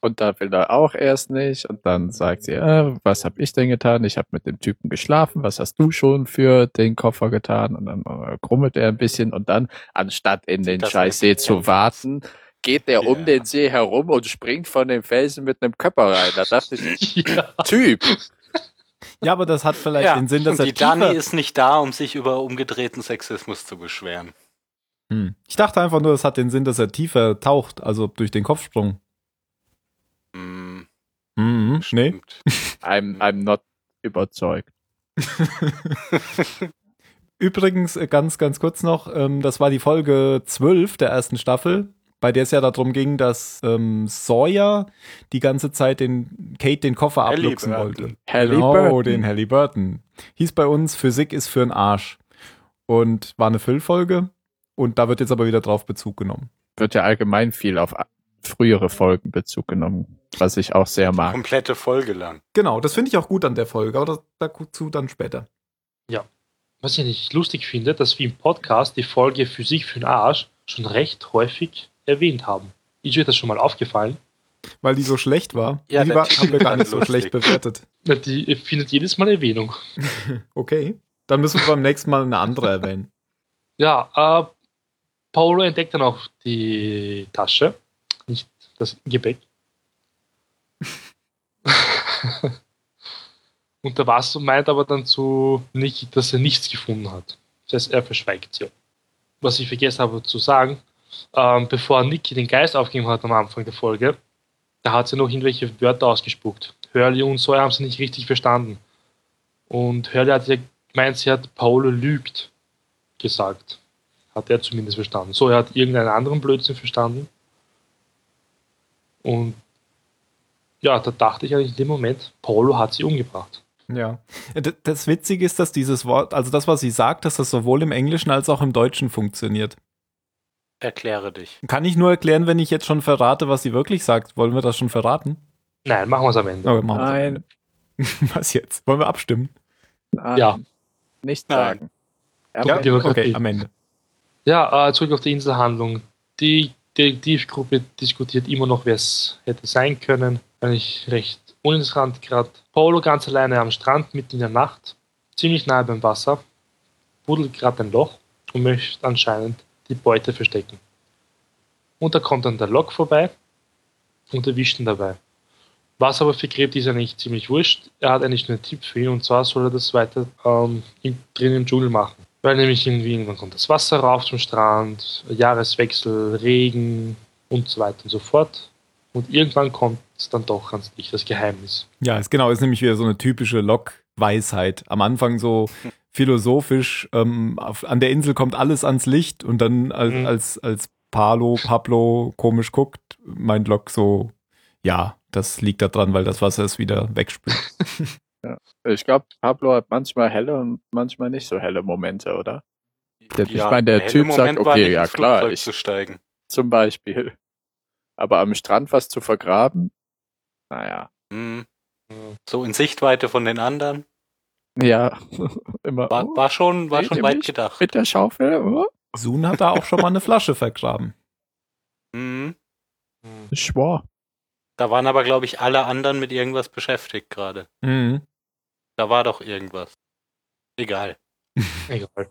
Und da will er auch erst nicht. Und dann sagt sie, äh, was habe ich denn getan? Ich habe mit dem Typen geschlafen. Was hast du schon für den Koffer getan? Und dann äh, grummelt er ein bisschen. Und dann, anstatt in den Das Scheißsee zu warten, geht er Ja. um den See herum und springt von dem Felsen mit einem Körper rein. Da dachte ich, ja. Typ. Ja, aber das hat vielleicht Ja, den Sinn, dass und er die tiefer... Dani ist nicht da, um sich über umgedrehten Sexismus zu beschweren. Hm. Ich dachte einfach nur, es hat den Sinn, dass er tiefer taucht, also durch den Kopfsprung. Hm, Mhm. Nee. stimmt. I'm, I'm not überzeugt. Übrigens, äh, ganz, ganz kurz noch, ähm, das war die Folge 12 der ersten Staffel, bei der es ja darum ging, dass ähm, Sawyer die ganze Zeit den Kate den Koffer abluchsen Halliburton. wollte. Halliburton. Genau, den Halliburton. Hieß bei uns, Physik ist für den Arsch. Und war eine Füllfolge. Und da wird jetzt aber wieder drauf Bezug genommen. Wird ja allgemein viel auf frühere Folgen Bezug genommen, was ich auch sehr mag. Komplette Folge lang. Genau, das finde ich auch gut an der Folge, aber dazu dann später. Was ich nicht lustig finde, dass wir im Podcast die Folge Physik für den Arsch schon recht häufig erwähnt haben. Ist euch das schon mal aufgefallen? Weil die so schlecht war. Ja, die war, haben wir gar nicht so schlecht bewertet. Na, Die findet jedes Mal Erwähnung. Okay. Dann müssen wir beim nächsten Mal eine andere erwähnen. Ja, äh, Paolo entdeckt dann auch die Tasche, nicht das Gepäck. Und der Wasser meint aber dann zu Niki, dass er nichts gefunden hat. Das heißt, er verschweigt sie. Was ich vergessen habe zu sagen, ähm, bevor Niki den Geist aufgegeben hat am Anfang der Folge, da hat sie noch irgendwelche Wörter ausgespuckt. Hurley und Sawyer haben sie nicht richtig verstanden. Und Hurley hat ja gemeint, sie hat Paolo lügt gesagt. Hat er zumindest verstanden. So, er hat irgendeinen anderen Blödsinn verstanden. Und ja, da dachte ich eigentlich in dem Moment, Paulo hat sie umgebracht. Ja. D- Das Witzige ist, dass dieses Wort, also das, was sie sagt, dass das sowohl im Englischen als auch im Deutschen funktioniert. Erkläre dich. Kann ich nur erklären, wenn ich jetzt schon verrate, was sie wirklich sagt. Wollen wir das schon verraten? Nein, machen wir es am Ende. Okay. Nein, Was jetzt? Wollen wir abstimmen? nein. Ja. Nicht Nein. sagen. Ja, Demokratie. okay, am Ende. Ja, äh, zurück auf die Inselhandlung. Die Detektivgruppe diskutiert immer noch, wer es hätte sein können. Eigentlich recht uninteressant gerade. Paulo ganz alleine am Strand mitten in der Nacht, ziemlich nahe beim Wasser, buddelt gerade ein Loch und möchte anscheinend die Beute verstecken. Und da kommt dann der Lok vorbei und erwischt ihn dabei. Was aber für Gräbt ist nicht ziemlich wurscht. Er hat eigentlich nur einen Tipp für ihn und zwar soll er das weiter ähm, im, drin im Dschungel machen. Weil nämlich irgendwie irgendwann kommt das Wasser rauf zum Strand, Jahreswechsel, Regen und so weiter und so fort. Und irgendwann kommt es dann doch ans Licht, das Geheimnis. Ja, ist genau, ist nämlich wieder so eine typische Lok-Weisheit. Am Anfang so philosophisch, ähm, auf, an der Insel kommt alles ans Licht und dann als, Mhm. als, als Palo, Pablo komisch guckt, meint Lok so, ja, Das liegt daran, weil das Wasser es wieder wegspült. Ich glaube, Pablo hat manchmal helle und manchmal nicht so helle Momente, oder? Der- ich meine, der helle Typ sagt, Moment war okay, nicht, ja, klar, ich- zu steigen. Zum Beispiel. Aber am Strand was zu vergraben? Naja. Hm. So in Sichtweite von den anderen. Ja, immer War, war schon, war schon weit gedacht. mit der Schaufel. Oh, Sun hat da auch schon mal eine Flasche vergraben. Mhm. ich schwor. Da waren aber, glaube ich, alle anderen mit irgendwas beschäftigt gerade. Mhm. Da war doch irgendwas. Egal. Egal.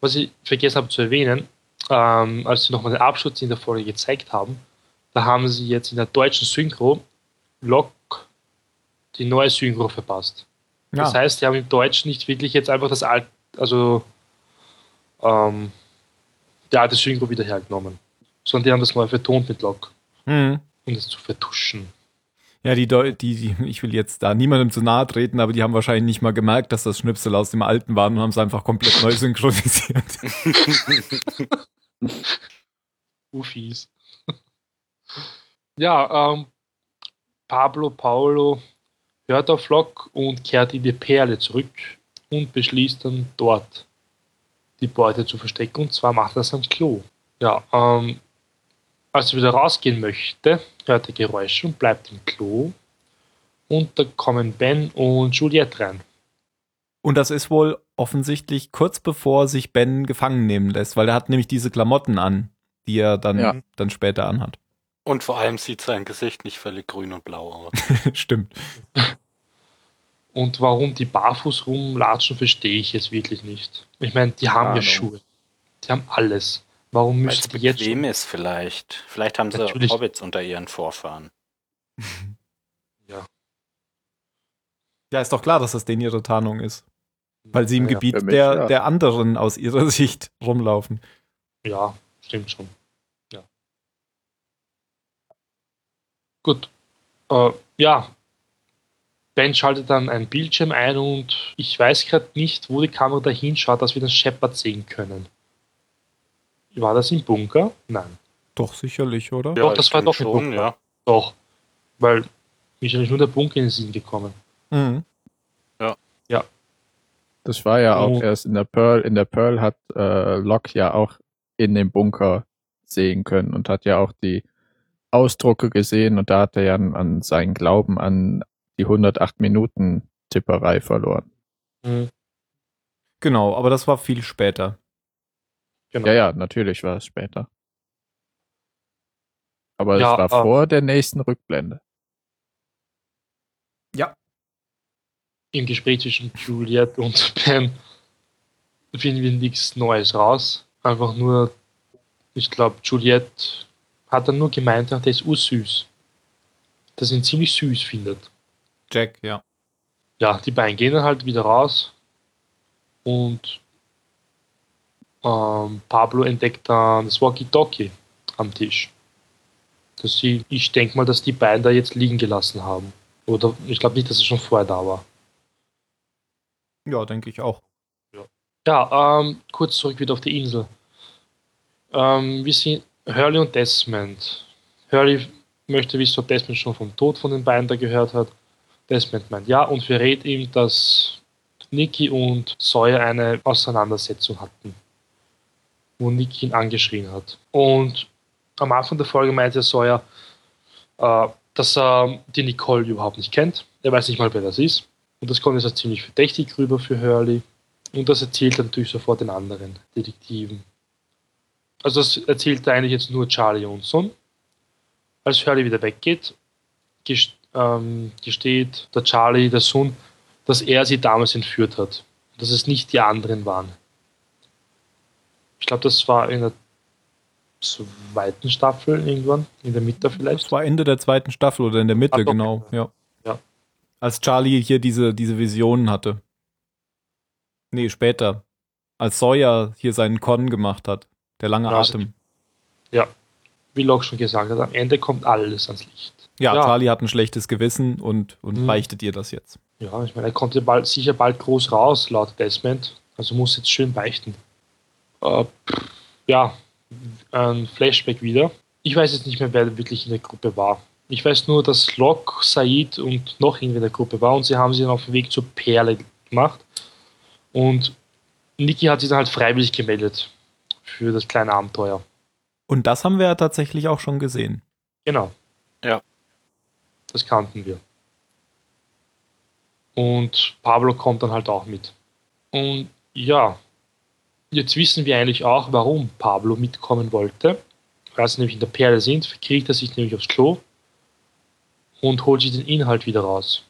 Was ich vergessen habe zu erwähnen, ähm, als sie nochmal den Abschluss in der Folge gezeigt haben, da haben sie jetzt in der deutschen Synchro Lok die neue Synchro verpasst. Ja. Das heißt, sie haben im Deutschen nicht wirklich jetzt einfach das alte, also ähm, die alte Synchro wieder hergenommen, sondern die haben das neu vertont mit Lok, Mhm. um das zu vertuschen. Ja, die, Deu die, die, ich will jetzt da niemandem zu nahe treten, aber die haben wahrscheinlich nicht mal gemerkt, dass das Schnipsel aus dem alten waren und haben es einfach komplett neu synchronisiert. Ufis. ja, ähm, Pablo Paulo hört auf Lok und kehrt in die Perle zurück und beschließt dann dort die Beute zu verstecken und zwar macht er das am Klo. Ja, ähm, als er wieder rausgehen möchte, hört er Geräusche und bleibt im Klo und da kommen Ben und Juliette rein. Und das ist wohl offensichtlich kurz bevor sich Ben gefangen nehmen lässt, weil er hat nämlich diese Klamotten an, die er dann, Ja. dann später anhat. Und vor allem sieht sein Gesicht nicht völlig grün und blau aus. Stimmt. Und warum die barfuß rumlatschen, verstehe ich jetzt wirklich nicht. Ich meine, die haben ja Ahnung. Schuhe. Die haben alles. Warum Weil müssen es die jetzt schon? ist vielleicht. Vielleicht haben sie Natürlich. Hobbits unter ihren Vorfahren. Ja, ist doch klar, dass das denen ihre Tarnung ist. Weil sie im Ja, Gebiet mich, der, ja. der anderen aus ihrer Sicht rumlaufen. Ja, stimmt schon. Gut. Äh, ja. Ben schaltet dann einen Bildschirm ein und ich weiß gerade nicht, wo die Kamera dahin schaut, dass wir den Shepard sehen können. War das im Bunker? Nein. Doch, sicherlich, oder? Doch, das war doch im schon, Bunker. ja. Doch. Weil mir ist ja nicht nur der Bunker in den Sinn gekommen. Mhm. Das war ja auch Oh. erst in der Pearl. In der Pearl hat äh, Locke ja auch in dem Bunker sehen können und hat ja auch die Ausdrucke gesehen und da hat er ja an, an seinen Glauben an die 108 Minuten Tipperei verloren. Genau, aber das war viel später. Genau. Ja, ja, natürlich war es später. Aber Ja, es war äh, vor der nächsten Rückblende. im Gespräch zwischen Juliette und Ben finden wir nichts Neues raus. Einfach nur, ich glaube, Juliette hat dann nur gemeint, der ist ursüß. Dass er ihn ziemlich süß findet. Jack, ja. Ja, die beiden gehen dann halt wieder raus und ähm, Pablo entdeckt dann das Walkie-Talkie am Tisch. Dass sie, ich denke mal, dass die beiden da jetzt liegen gelassen haben. Oder ich glaube nicht, dass es schon vorher da war. Ja, denke ich auch. Ja, ähm, kurz zurück wieder auf die Insel. Ähm, wir sind Hurley und Desmond. Hurley möchte wissen, ob Desmond schon vom Tod von den beiden da gehört hat. Desmond meint ja und verrät ihm, dass Nicky und Sawyer eine Auseinandersetzung hatten, wo Nicky ihn angeschrien hat. Und am Anfang der Folge meinte Sawyer, äh, dass er die Nicole überhaupt nicht kennt. Er weiß nicht mal, wer das ist. Und das kommt jetzt ziemlich verdächtig rüber für Hurley. Und das erzählt er natürlich sofort den anderen Detektiven. Also das erzählt er eigentlich jetzt nur Charlie Johnson. Als Hurley wieder weggeht, gest ähm, gesteht der Charlie, der Sohn, dass er sie damals entführt hat. Dass es nicht die anderen waren. Ich glaube, das war in der zweiten Staffel irgendwann, in der Mitte vielleicht. Das war Ende der zweiten Staffel oder in der Mitte, Ah, doch. genau. Ja. Ja. Als Charlie hier diese, diese Visionen hatte. Nee, später. Als Sawyer hier seinen Con gemacht hat. Der lange Ja, Atem. Wie Locke schon gesagt hat, am Ende kommt alles ans Licht. Ja, Ja. Charlie hat ein schlechtes Gewissen und, und Mhm. beichtet ihr das jetzt. Ja, ich meine, er kommt ja bald, sicher bald groß raus, laut Desmond. Also muss jetzt schön beichten. Äh, ja, ein Flashback wieder. Ich weiß jetzt nicht mehr, wer wirklich in der Gruppe war. Ich weiß nur, dass Locke, Said und noch irgendwer in der Gruppe war und sie haben sich dann auf den Weg zur Perle gemacht. Und Niki hat sich dann halt freiwillig gemeldet für das kleine Abenteuer. Und das haben wir ja tatsächlich auch schon gesehen. Genau. Ja. Das kannten wir. Und Pablo kommt dann halt auch mit. Und ja, jetzt wissen wir eigentlich auch, warum Pablo mitkommen wollte. Weil sie nämlich in der Perle sind, kriegt er sich nämlich aufs Klo und holt sich den Inhalt wieder raus.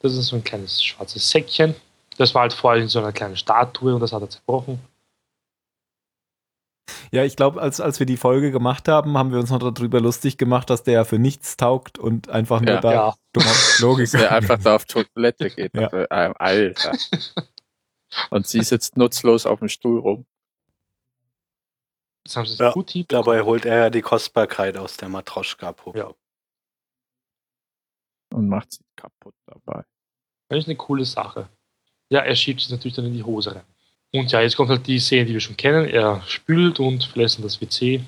Das ist so ein kleines schwarzes Säckchen. Das war halt vorher in so einer kleinen Statue und das hat er zerbrochen. Ja, ich glaube, als, als wir die Folge gemacht haben, haben wir uns noch darüber lustig gemacht, dass der ja für nichts taugt und einfach nur Ja. da Ja. dumm auf Logik. Dass er einfach da auf Toilette geht. Ja. Also, äh, Alter. Und sie sitzt nutzlos auf dem Stuhl rum. Das haben sie Ja, gut. Dabei holt er ja die Kostbarkeit aus der Matroschka-Puppe. Ja. Und macht sie kaputt dabei. Das ist eine coole Sache. Ja, er schiebt sich natürlich dann in die Hose rein. Und ja, jetzt kommt halt die Szene, die wir schon kennen. Er spült und verlässt das WC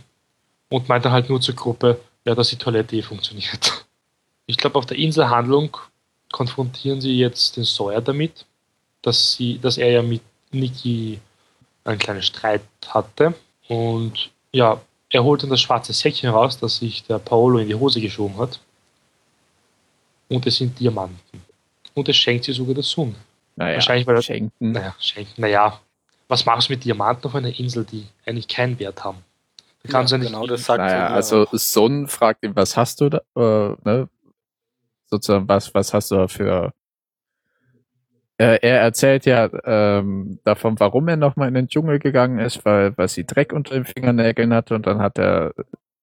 und meint dann halt nur zur Gruppe, ja, dass die Toilette eh funktioniert. Ich glaube, auf der Inselhandlung konfrontieren sie jetzt den Sawyer damit, dass, sie, dass er ja mit Niki einen kleinen Streit hatte. Und ja, er holt dann das schwarze Säckchen raus, das sich der Paolo in die Hose geschoben hat. Und es sind Diamanten. Und es schenkt sie sogar der Sun. Naja, Wahrscheinlich, weil er- schenken. Naja, schenken. Naja, was machst du mit Diamanten auf einer Insel, die eigentlich keinen Wert haben? Da kannst du ja nicht genau, das sagt Naja, also. Son fragt ihn, was hast du da, äh, ne? Sozusagen, was, was hast du da für. Äh, er erzählt ja ähm, davon, warum er nochmal in den Dschungel gegangen ist, weil, weil sie Dreck unter den Fingernägeln hatte und dann hat er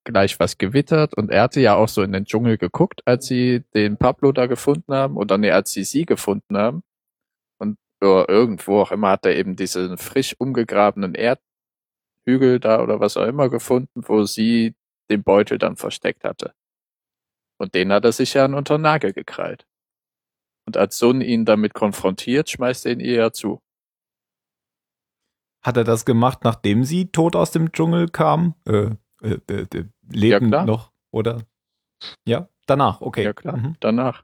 gleich was gewittert und er hatte ja auch so in den Dschungel geguckt, als sie den Pablo da gefunden haben oder nee, als sie sie gefunden haben ja, irgendwo auch immer hat er eben diesen frisch umgegrabenen Erdhügel da oder was auch immer gefunden, wo sie den Beutel dann versteckt hatte. Und den hat er sich ja unter den Nagel gekrallt. Und als Sun ihn damit konfrontiert, schmeißt er ihn ihr ja zu. Hat er das gemacht, nachdem sie tot aus dem Dschungel kam? Äh, äh, äh, äh, lebend klar. noch, oder? Ja, danach, okay. Ja, klar. Mhm. Danach.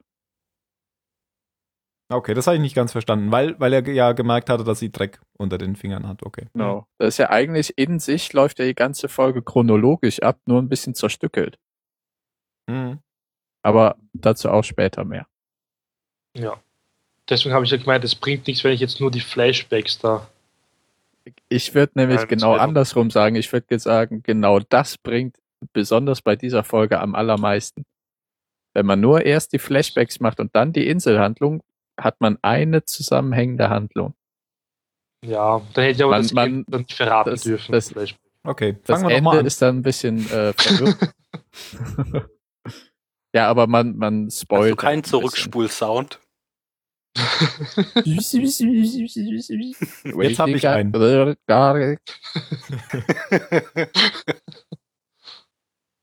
Okay, das habe ich nicht ganz verstanden, weil, weil er ja gemerkt hatte, dass sie Dreck unter den Fingern hat. Okay. Genau. Das ist ja eigentlich in sich läuft ja die ganze Folge chronologisch ab, nur ein bisschen zerstückelt. Mhm. Aber dazu auch später mehr. Ja. Deswegen habe ich ja gemeint, es bringt nichts, wenn ich jetzt nur die Flashbacks da. Ich würde nämlich Ja, genau andersrum sagen. Ich würde sagen, genau das bringt besonders bei dieser Folge am allermeisten. Wenn man nur erst die Flashbacks macht und dann die Inselhandlung, hat man eine zusammenhängende Handlung. Ja, da hätte ich aber Man- das man- dann nicht verraten das- dürfen. das- Flashback. Okay, Das Ende ist dann ein bisschen äh, verwirrt. ja, aber man, man Hast spoilt. du keinen ein bisschen. Zurückspul-Sound? Jetzt hab ich einen.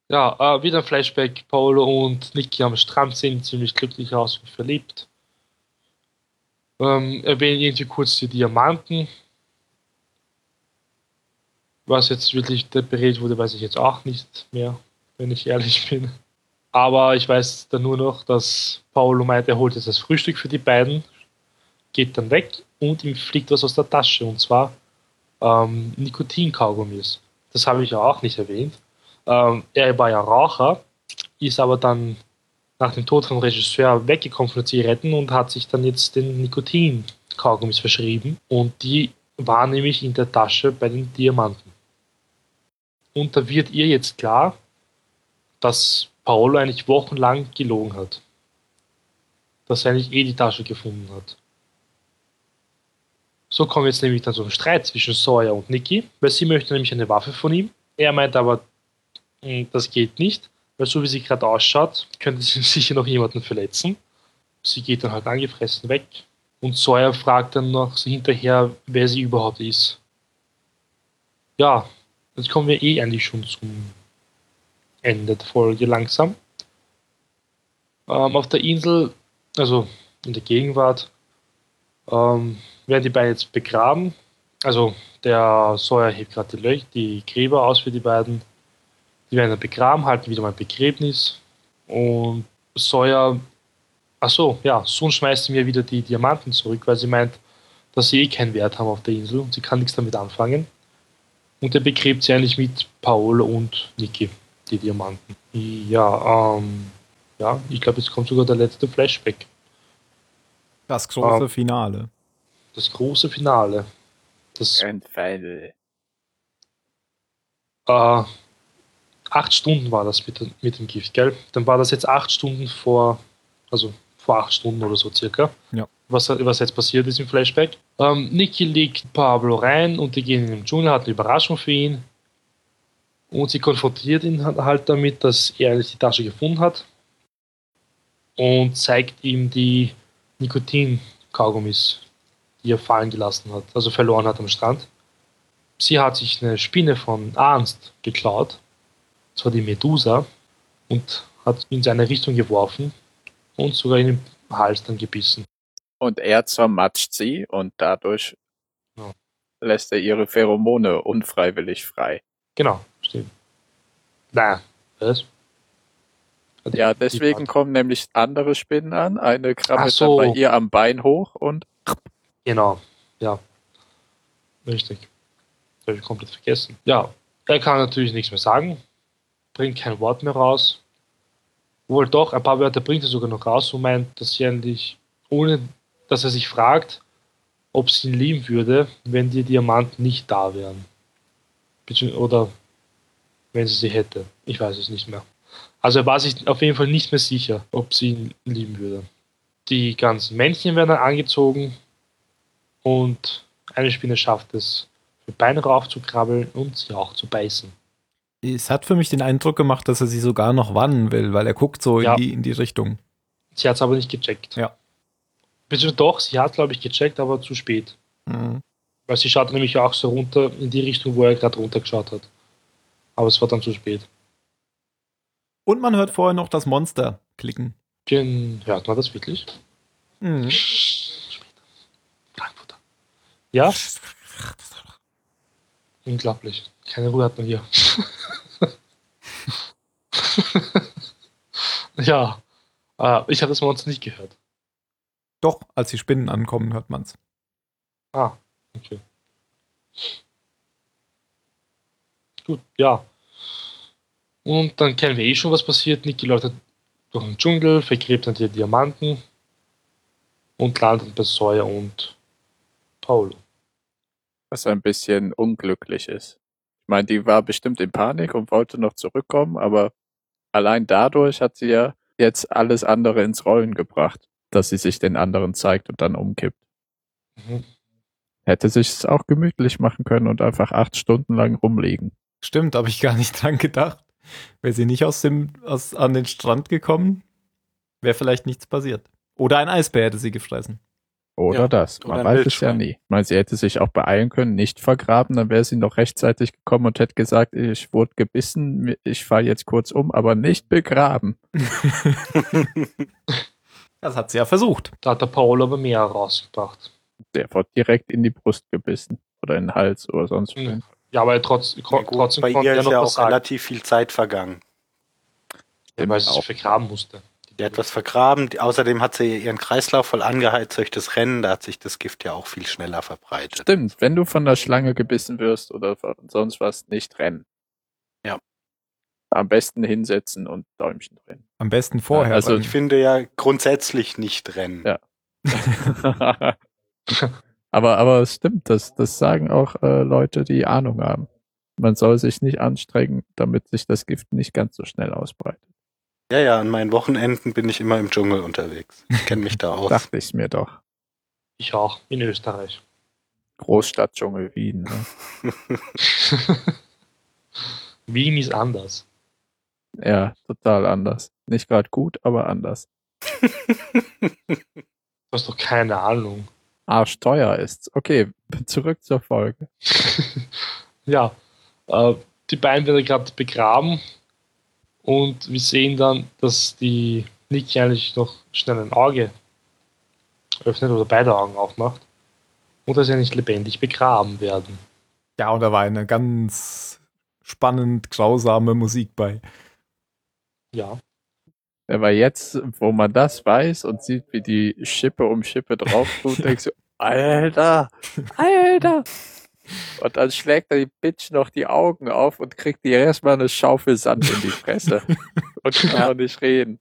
Ja, äh, wieder ein Flashback. Paolo und Niki am Strand sind ziemlich glücklich aus und verliebt. Ähm, erwähnen irgendwie kurz die Diamanten. Was jetzt wirklich repariert wurde, weiß ich jetzt auch nicht mehr, wenn ich ehrlich bin. Aber ich weiß dann nur noch, dass Paolo meint, er holt jetzt das Frühstück für die beiden, geht dann weg und ihm fliegt was aus der Tasche und zwar ähm, Nikotinkaugummis. Das habe ich ja auch nicht erwähnt. Ähm, er war ja Raucher, ist aber dann nach dem Tod vom Regisseur weggekommen von den Zigaretten und hat sich dann jetzt den Nikotin-Kaugummis verschrieben. Und die waren nämlich in der Tasche bei den Diamanten. Und da wird ihr jetzt klar, dass Paolo eigentlich wochenlang gelogen hat. Dass er eigentlich eh die Tasche gefunden hat. So kommt jetzt nämlich dann ein Streit zwischen Sawyer und Nicky, weil sie möchte nämlich eine Waffe von ihm. Er meint aber, "Mm, das geht nicht, weil so wie sie gerade ausschaut, könnte sie sicher noch jemanden verletzen. Sie geht dann halt angefressen weg und Sawyer fragt dann noch so hinterher, wer sie überhaupt ist. Ja, jetzt kommen wir eh eigentlich schon zum Ende der Folge langsam. Ähm, auf der Insel, also in der Gegenwart, ähm, werden die beiden jetzt begraben. Also der Sawyer hebt gerade die, die Gräber aus für die beiden. Die werden dann begraben, halten wieder mal ein Begräbnis. Und Sawyer, ach so, ja, Sun schmeißt mir wieder die Diamanten zurück, weil sie meint, dass sie eh keinen Wert haben auf der Insel und sie kann nichts damit anfangen. Und er begräbt sie eigentlich mit Paolo und Niki, die Diamanten. Ja, ähm, ja, ich glaube, jetzt kommt sogar der letzte Flashback. Das große Ah. Finale. Das große Finale. Das Grand Final. äh, acht Stunden war das mit, dem- mit dem Gift, gell? Dann war das jetzt acht Stunden vor, also vor acht Stunden oder so circa. Ja. Was, was jetzt passiert ist im Flashback. Ähm, Niki legt Pablo rein und die gehen in den Dschungel, hat eine Überraschung für ihn. Und sie konfrontiert ihn halt damit, dass er die Tasche gefunden hat. Und zeigt ihm die Nikotin-Kaugummis, die er fallen gelassen hat, also verloren hat am Strand. Sie hat sich eine Spinne von Arnst geklaut, das war die Medusa, und hat in seine Richtung geworfen und sogar in den Hals dann gebissen. Und er zermatscht sie und dadurch Ja. lässt er ihre Pheromone unfreiwillig frei. Genau, stimmt. Nein, was? Ja, deswegen kommen nämlich andere Spinnen an. Eine krabbelt so. bei ihr am Bein hoch und Genau, ja. Richtig. Das habe ich komplett vergessen. Ja, er kann natürlich nichts mehr sagen, bringt kein Wort mehr raus. Wohl doch, ein paar Wörter bringt er sogar noch raus und meint, dass sie eigentlich, ohne dass er sich fragt, ob sie ihn lieben würde, wenn die Diamanten nicht da wären. Oder wenn sie sie hätte. Ich weiß es nicht mehr. Also er war sich auf jeden Fall nicht mehr sicher, ob sie ihn lieben würde. Die ganzen Männchen werden dann angezogen und eine Spinne schafft es, mit Beinen raufzukrabbeln und sie auch zu beißen. Es hat für mich den Eindruck gemacht, dass er sie sogar noch warnen will, weil er guckt so Ja. in, die, in die Richtung. Sie hat es aber nicht gecheckt. Ja. Beziehungsweise doch, sie hat, glaube ich, gecheckt, aber zu spät. Mhm. Weil sie schaut nämlich auch so runter in die Richtung, wo er gerade runtergeschaut hat. Aber es war dann zu spät. Und man hört vorher noch das Monster klicken. Den, hört man das wirklich? Mhm. Frankfurter. Ja? Unglaublich. Keine Ruhe hat man hier. ja. Äh, ich habe das Monster nicht gehört. Doch, als die Spinnen ankommen, hört man's. Ah, okay. Gut, ja. Und dann kennen wir eh schon, was passiert. Niki läuft durch den Dschungel, vergräbt dann die Diamanten und landet bei Sawyer und Paolo. Was ein bisschen unglücklich ist. Ich meine, die war bestimmt in Panik und wollte noch zurückkommen, aber allein dadurch hat sie ja jetzt alles andere ins Rollen gebracht, dass sie sich den anderen zeigt und dann umkippt. Mhm. Hätte sich es auch gemütlich machen können und einfach acht Stunden lang rumliegen. Stimmt, habe ich gar nicht dran gedacht. Wäre sie nicht aus dem, aus, an den Strand gekommen, wäre vielleicht nichts passiert. Oder ein Eisbär hätte sie gefressen. Oder Ja, das. Man weiß es ja nie. Ich meine, sie hätte sich auch beeilen können, nicht vergraben, dann wäre sie noch rechtzeitig gekommen und hätte gesagt, ich wurde gebissen, ich fahre jetzt kurz um, aber nicht begraben. Das hat sie ja versucht. Da hat der Paolo aber mehr rausgebracht. Der wurde direkt in die Brust gebissen oder in den Hals oder sonst wo. Mhm. Ja, aber er trotz, gut, trotzdem bei konnte ihr er ist noch ja was auch relativ viel Zeit vergangen. ja, weil sie Auch. sich vergraben musste. Die hat was vergraben. Außerdem hat sie ihren Kreislauf voll angeheizt durch das Rennen. Da hat sich das Gift ja auch viel schneller verbreitet. Stimmt, wenn du von der Schlange gebissen wirst oder von sonst was, nicht rennen. Ja. Am besten hinsetzen und Däumchen drehen. Am besten vorher. Also Ich finde ja grundsätzlich nicht rennen. Ja. aber, aber es stimmt, das, das sagen auch äh, Leute, die Ahnung haben. Man soll sich nicht anstrengen, damit sich das Gift nicht ganz so schnell ausbreitet. Ja, ja, an meinen Wochenenden bin ich immer im Dschungel unterwegs. Ich kenne mich da aus. Dachte ich mir doch. Ich auch, in Österreich. Großstadtdschungel Wien. Ne? Wien ist anders. Ja, total anders. Nicht gerade gut, aber anders. Du hast doch keine Ahnung. Arschteuer ist's. Okay, zurück zur Folge. Ja, äh, die beiden werden gerade begraben und wir sehen dann, dass die Niki eigentlich noch schnell ein Auge öffnet oder beide Augen aufmacht und dass sie nicht lebendig begraben werden. ja, und da war eine ganz spannend grausame Musik bei. Ja, Aber jetzt, wo man das weiß und sieht, wie die Schippe um Schippe drauf tut, denkst du, Alter, Alter. Und dann schlägt er die Bitch noch die Augen auf und kriegt ihr erstmal eine Schaufel Sand in die Fresse. und kann auch nicht reden.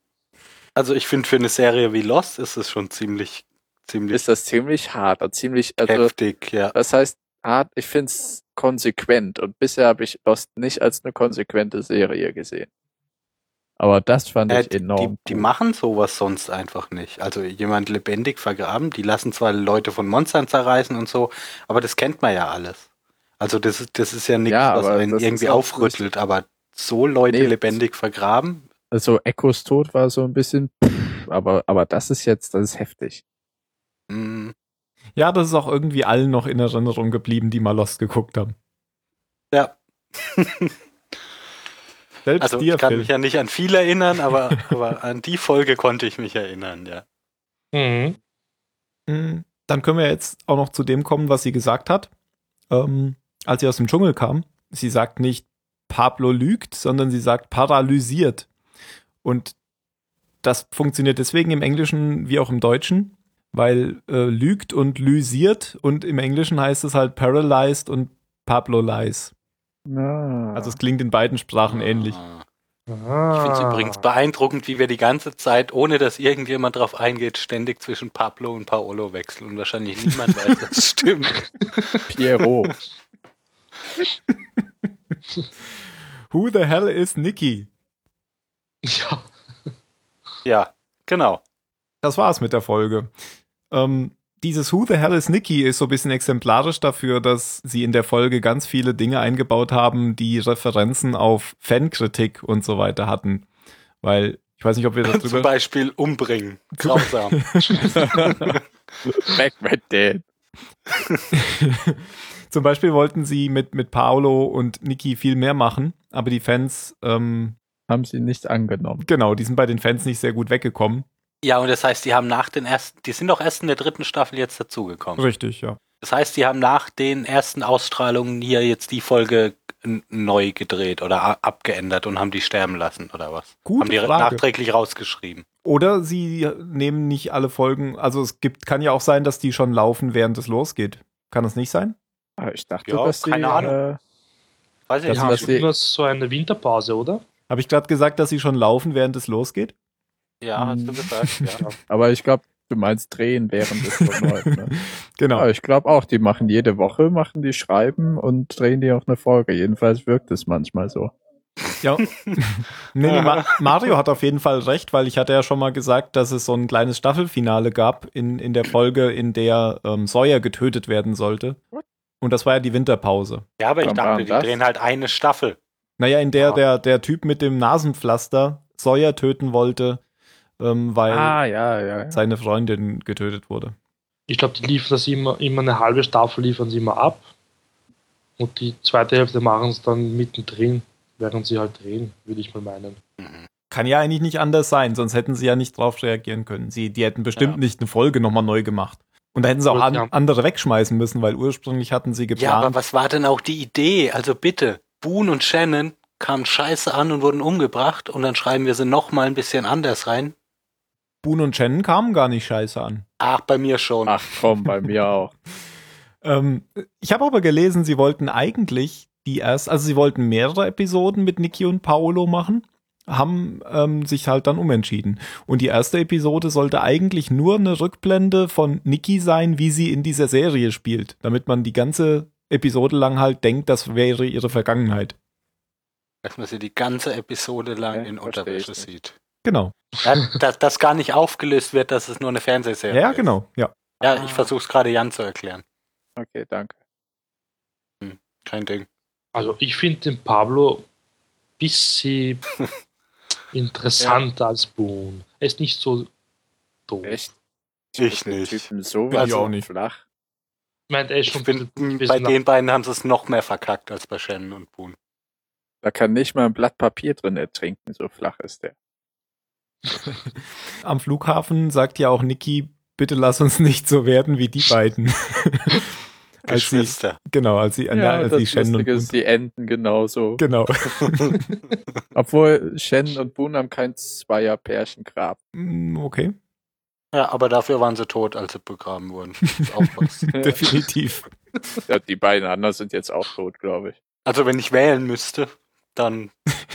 Also ich finde, für eine Serie wie Lost ist es schon ziemlich, ziemlich Ist das ziemlich hart und ziemlich, also, heftig, ja. das heißt hart, ich find's konsequent und bisher habe ich Lost nicht als eine konsequente Serie gesehen. Aber das fand Äh, ich die, enorm. die gut. machen sowas sonst einfach nicht. Also jemand lebendig vergraben, die lassen zwar Leute von Monstern zerreißen und so, aber das kennt man ja alles. Also das ist, das ist ja nichts, Ja, was einen irgendwie aufrüttelt, aber so Leute Nee, lebendig vergraben, Also Echos Tod war so ein bisschen, pff, aber, aber das ist jetzt, das ist heftig. mh, Ja, das ist auch irgendwie allen noch in Erinnerung geblieben, die mal Lost geguckt haben. ja. Selbst Also dir, ich kann Phil. mich ja nicht an viel erinnern, aber, aber an die Folge konnte ich mich erinnern, ja. Mhm. Mm, Dann können wir jetzt auch noch zu dem kommen, was sie gesagt hat. Ähm, als sie aus dem Dschungel kam, sie sagt nicht Pablo lügt, sondern sie sagt paralysiert. Und das funktioniert deswegen im Englischen wie auch im Deutschen, weil äh, lügt und lysiert und im Englischen heißt es halt paralyzed und Pablo lies. Ja. Also es klingt in beiden Sprachen ähnlich. Ah. Ah. Ich finde es übrigens beeindruckend, wie wir die ganze Zeit, ohne dass irgendjemand drauf eingeht, ständig zwischen Pablo und Paolo wechseln und wahrscheinlich niemand weiß, dass es stimmt. Pierrot. Who the hell is Nikki? Ja. Ja, genau. Das war's mit der Folge. Ähm, dieses Who the hell is Nikki ist so ein bisschen exemplarisch dafür, dass sie in der Folge ganz viele Dinge eingebaut haben, die Referenzen auf Fankritik und so weiter hatten. Weil, ich weiß nicht, ob wir Zum darüber. Beispiel umbringen. Grausam. Back with Dad. Zum Beispiel wollten sie mit, mit Paolo und Nikki viel mehr machen, aber die Fans, ähm, Haben sie nicht angenommen. genau, die sind bei den Fans nicht sehr gut weggekommen. Ja, und das heißt, die haben nach den ersten, die sind doch erst in der dritten Staffel jetzt dazugekommen. Richtig, ja. Das heißt, die haben nach den ersten Ausstrahlungen hier jetzt die Folge neu gedreht oder abgeändert und haben die sterben lassen oder was? Gute haben die Frage. nachträglich rausgeschrieben. Oder sie nehmen nicht alle Folgen, also es gibt, kann ja auch sein, dass die schon laufen, während es losgeht. Kann das nicht sein? Ah, Ich dachte, Ja, dass sie, keine Ahnung. äh, Weiß ich Das Die was die- immer so eine Winterpause, oder? Habe ich gerade gesagt, dass sie schon laufen, während es losgeht? Ja, hast du gesagt, ja. aber ich glaube, du meinst drehen, während es so läuft. Ne? Genau. Ja, ich glaube auch, die machen jede Woche, machen die Schreiben und drehen die auch eine Folge. Jedenfalls wirkt es manchmal so. Ja. nee, nee, Ma Mario hat auf jeden Fall recht, weil ich hatte ja schon mal gesagt, dass es so ein kleines Staffelfinale gab in, in der Folge, in der ähm, Sawyer getötet werden sollte. Und das war ja die Winterpause. Ja, aber ich dachte, die das? drehen halt eine Staffel. Naja, in der Ah. der, der Typ mit dem Nasenpflaster Sawyer töten wollte, ähm, weil Ah, ja, ja. ja. seine Freundin getötet wurde. Ich glaube, die liefern das immer, immer eine halbe Staffel liefern sie immer ab. Und die zweite Hälfte machen es dann mittendrin, während sie halt drehen, würde ich mal meinen. Kann ja eigentlich nicht anders sein, sonst hätten sie ja nicht drauf reagieren können. Sie, die hätten bestimmt Ja. nicht eine Folge nochmal neu gemacht. Und da hätten sie auch an, andere wegschmeißen müssen, weil ursprünglich hatten sie Ja, aber geplant. was war denn auch die Idee? Also bitte, Boone und Shannon kamen scheiße an und wurden umgebracht und dann schreiben wir sie noch mal ein bisschen anders rein. Boone und Shannon kamen gar nicht scheiße an. Ach, bei mir schon. Ach komm, bei mir auch. Ähm, ich habe aber gelesen, sie wollten eigentlich die erst, also sie wollten mehrere Episoden mit Niki und Paolo machen, haben ähm, sich halt dann umentschieden. Und die erste Episode sollte eigentlich nur eine Rückblende von Niki sein, wie sie in dieser Serie spielt, damit man die ganze Episode lang halt denkt, das wäre ihre Vergangenheit. Dass man sie die ganze Episode lang Okay, in Unterwäsche sieht. Genau. Ja, dass das gar nicht aufgelöst wird, dass es nur eine Fernsehserie Ja, ist. genau. Ja. Ja, ich versuche es gerade Jan zu erklären. Okay, danke. Kein Ding. Also ich finde den Pablo bisschen interessanter als Boone. Er ist nicht so doof. Echt? Ich nicht. Typen so Ja, ich weit auch nicht. flach. Ich meine, er ist schon ein bei den beiden haben sie es noch mehr verkackt als bei Shannon und Boone. Da kann nicht mal ein Blatt Papier drin ertrinken, so flach ist der. Am Flughafen sagt ja auch Niki, bitte lass uns nicht so werden wie die beiden. Als sie, Geschwister. genau, als sie, ja, als das sie Shen und Lustige ist, die enden genauso. Genau. Obwohl Shen und Boone haben kein Zweier-Pärchengrab. Mm, okay, Ja, aber dafür waren sie tot, als sie begraben wurden. Auch was. definitiv. Ja, die beiden anderen sind jetzt auch tot, glaube ich. Also wenn ich wählen müsste, dann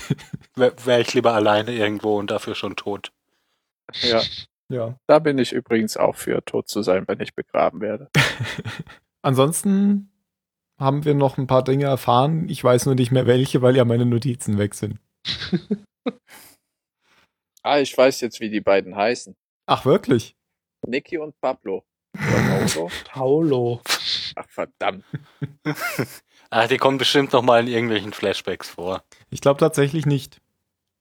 wäre wär ich lieber alleine irgendwo und dafür schon tot. Ja, Ja. da bin ich übrigens auch für, tot zu sein, wenn ich begraben werde. Ansonsten haben wir noch ein paar Dinge erfahren. Ich weiß nur nicht mehr welche, weil ja meine Notizen weg sind. Ah, ich weiß jetzt, wie die beiden heißen. Ach, wirklich? Niki und Pablo. Paulo. Ach, verdammt. Ah, die kommen bestimmt noch mal in irgendwelchen Flashbacks vor. Ich glaube tatsächlich nicht.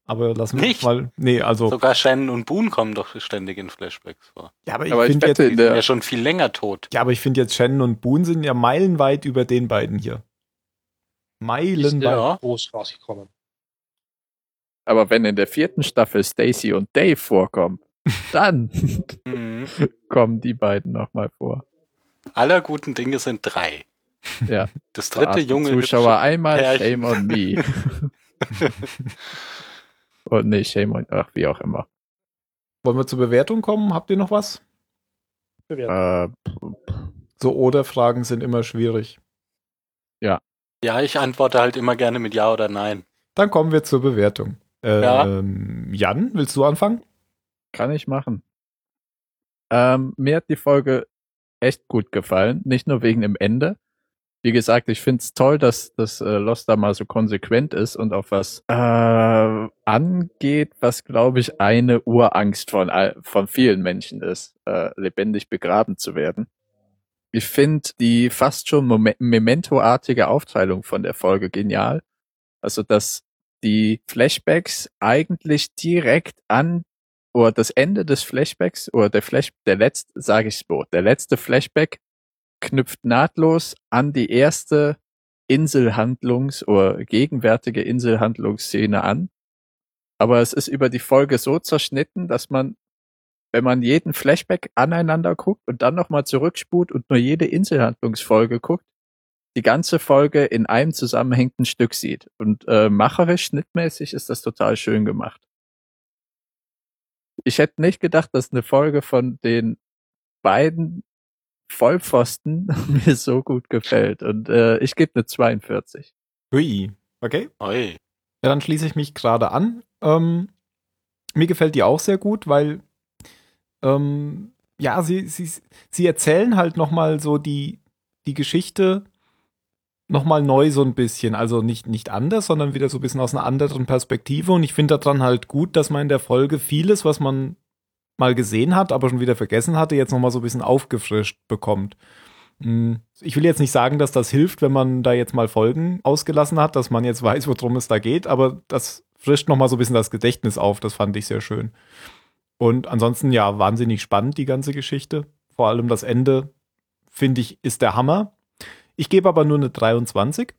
Aber lassen wir Nicht? mal. Nee, also. Sogar Shannon und Boone kommen doch ständig in Flashbacks vor. ja, aber ich Aber ich finde jetzt, Die sind ja schon viel länger tot. ja, aber ich finde jetzt Shannon und Boone sind ja meilenweit über den beiden hier. Meilenweit. Ja. Groß rausgekommen. aber wenn in der vierten Staffel Stacy und Dave vorkommen, dann Mhm. kommen die beiden nochmal vor. Aller guten Dinge sind drei. Ja. Das dritte junge Zuschauer einmal, Pärchen. shame on me. Und nee, shame on, ach, wie auch immer. Wollen wir zur Bewertung kommen? Habt ihr noch was? Bewertung. Äh, So Oder-Fragen sind immer schwierig. Ja, ich antworte halt immer gerne mit Ja oder Nein. Dann kommen wir zur Bewertung. Ja. Ähm, Jan, willst du anfangen? kann ich machen. Ähm, mir hat die Folge echt gut gefallen, nicht nur wegen dem Ende. Wie gesagt, ich finde es toll, dass das äh, Lost da mal so konsequent ist und auf was äh, angeht, was glaube ich eine Urangst von von vielen Menschen ist, äh, lebendig begraben zu werden. Ich finde die fast schon Memento-artige Aufteilung von der Folge genial. Also dass die Flashbacks eigentlich direkt an oder das Ende des Flashbacks oder der Flash, der letzte, sage ich so, der letzte Flashback knüpft nahtlos an die erste Inselhandlungs- oder gegenwärtige Inselhandlungsszene an. Aber es ist über die Folge so zerschnitten, dass man, wenn man jeden Flashback aneinander guckt und dann nochmal zurückspult und nur jede Inselhandlungsfolge guckt, die ganze Folge in einem zusammenhängenden Stück sieht. Und äh, macherisch, schnittmäßig ist das total schön gemacht. Ich hätte nicht gedacht, dass eine Folge von den beiden Vollpfosten mir so gut gefällt. Und äh, ich gebe eine 42. Hui. Okay. Oi. Ja, dann schließe ich mich gerade an. Ähm, mir gefällt die auch sehr gut, weil ähm, ja, sie, sie, sie erzählen halt nochmal so die, die Geschichte nochmal neu so ein bisschen. Also nicht, nicht anders, sondern wieder so ein bisschen aus einer anderen Perspektive. Und ich finde daran halt gut, dass man in der Folge vieles, was man mal gesehen hat, aber schon wieder vergessen hatte, jetzt nochmal so ein bisschen aufgefrischt bekommt. Hm, Ich will jetzt nicht sagen, dass das hilft, wenn man da jetzt mal Folgen ausgelassen hat, dass man jetzt weiß, worum es da geht, aber das frischt nochmal so ein bisschen das Gedächtnis auf. Das fand ich sehr schön. Und ansonsten, ja, wahnsinnig spannend, die ganze Geschichte. Vor allem das Ende, finde ich, ist der Hammer. Ich gebe aber nur eine 23.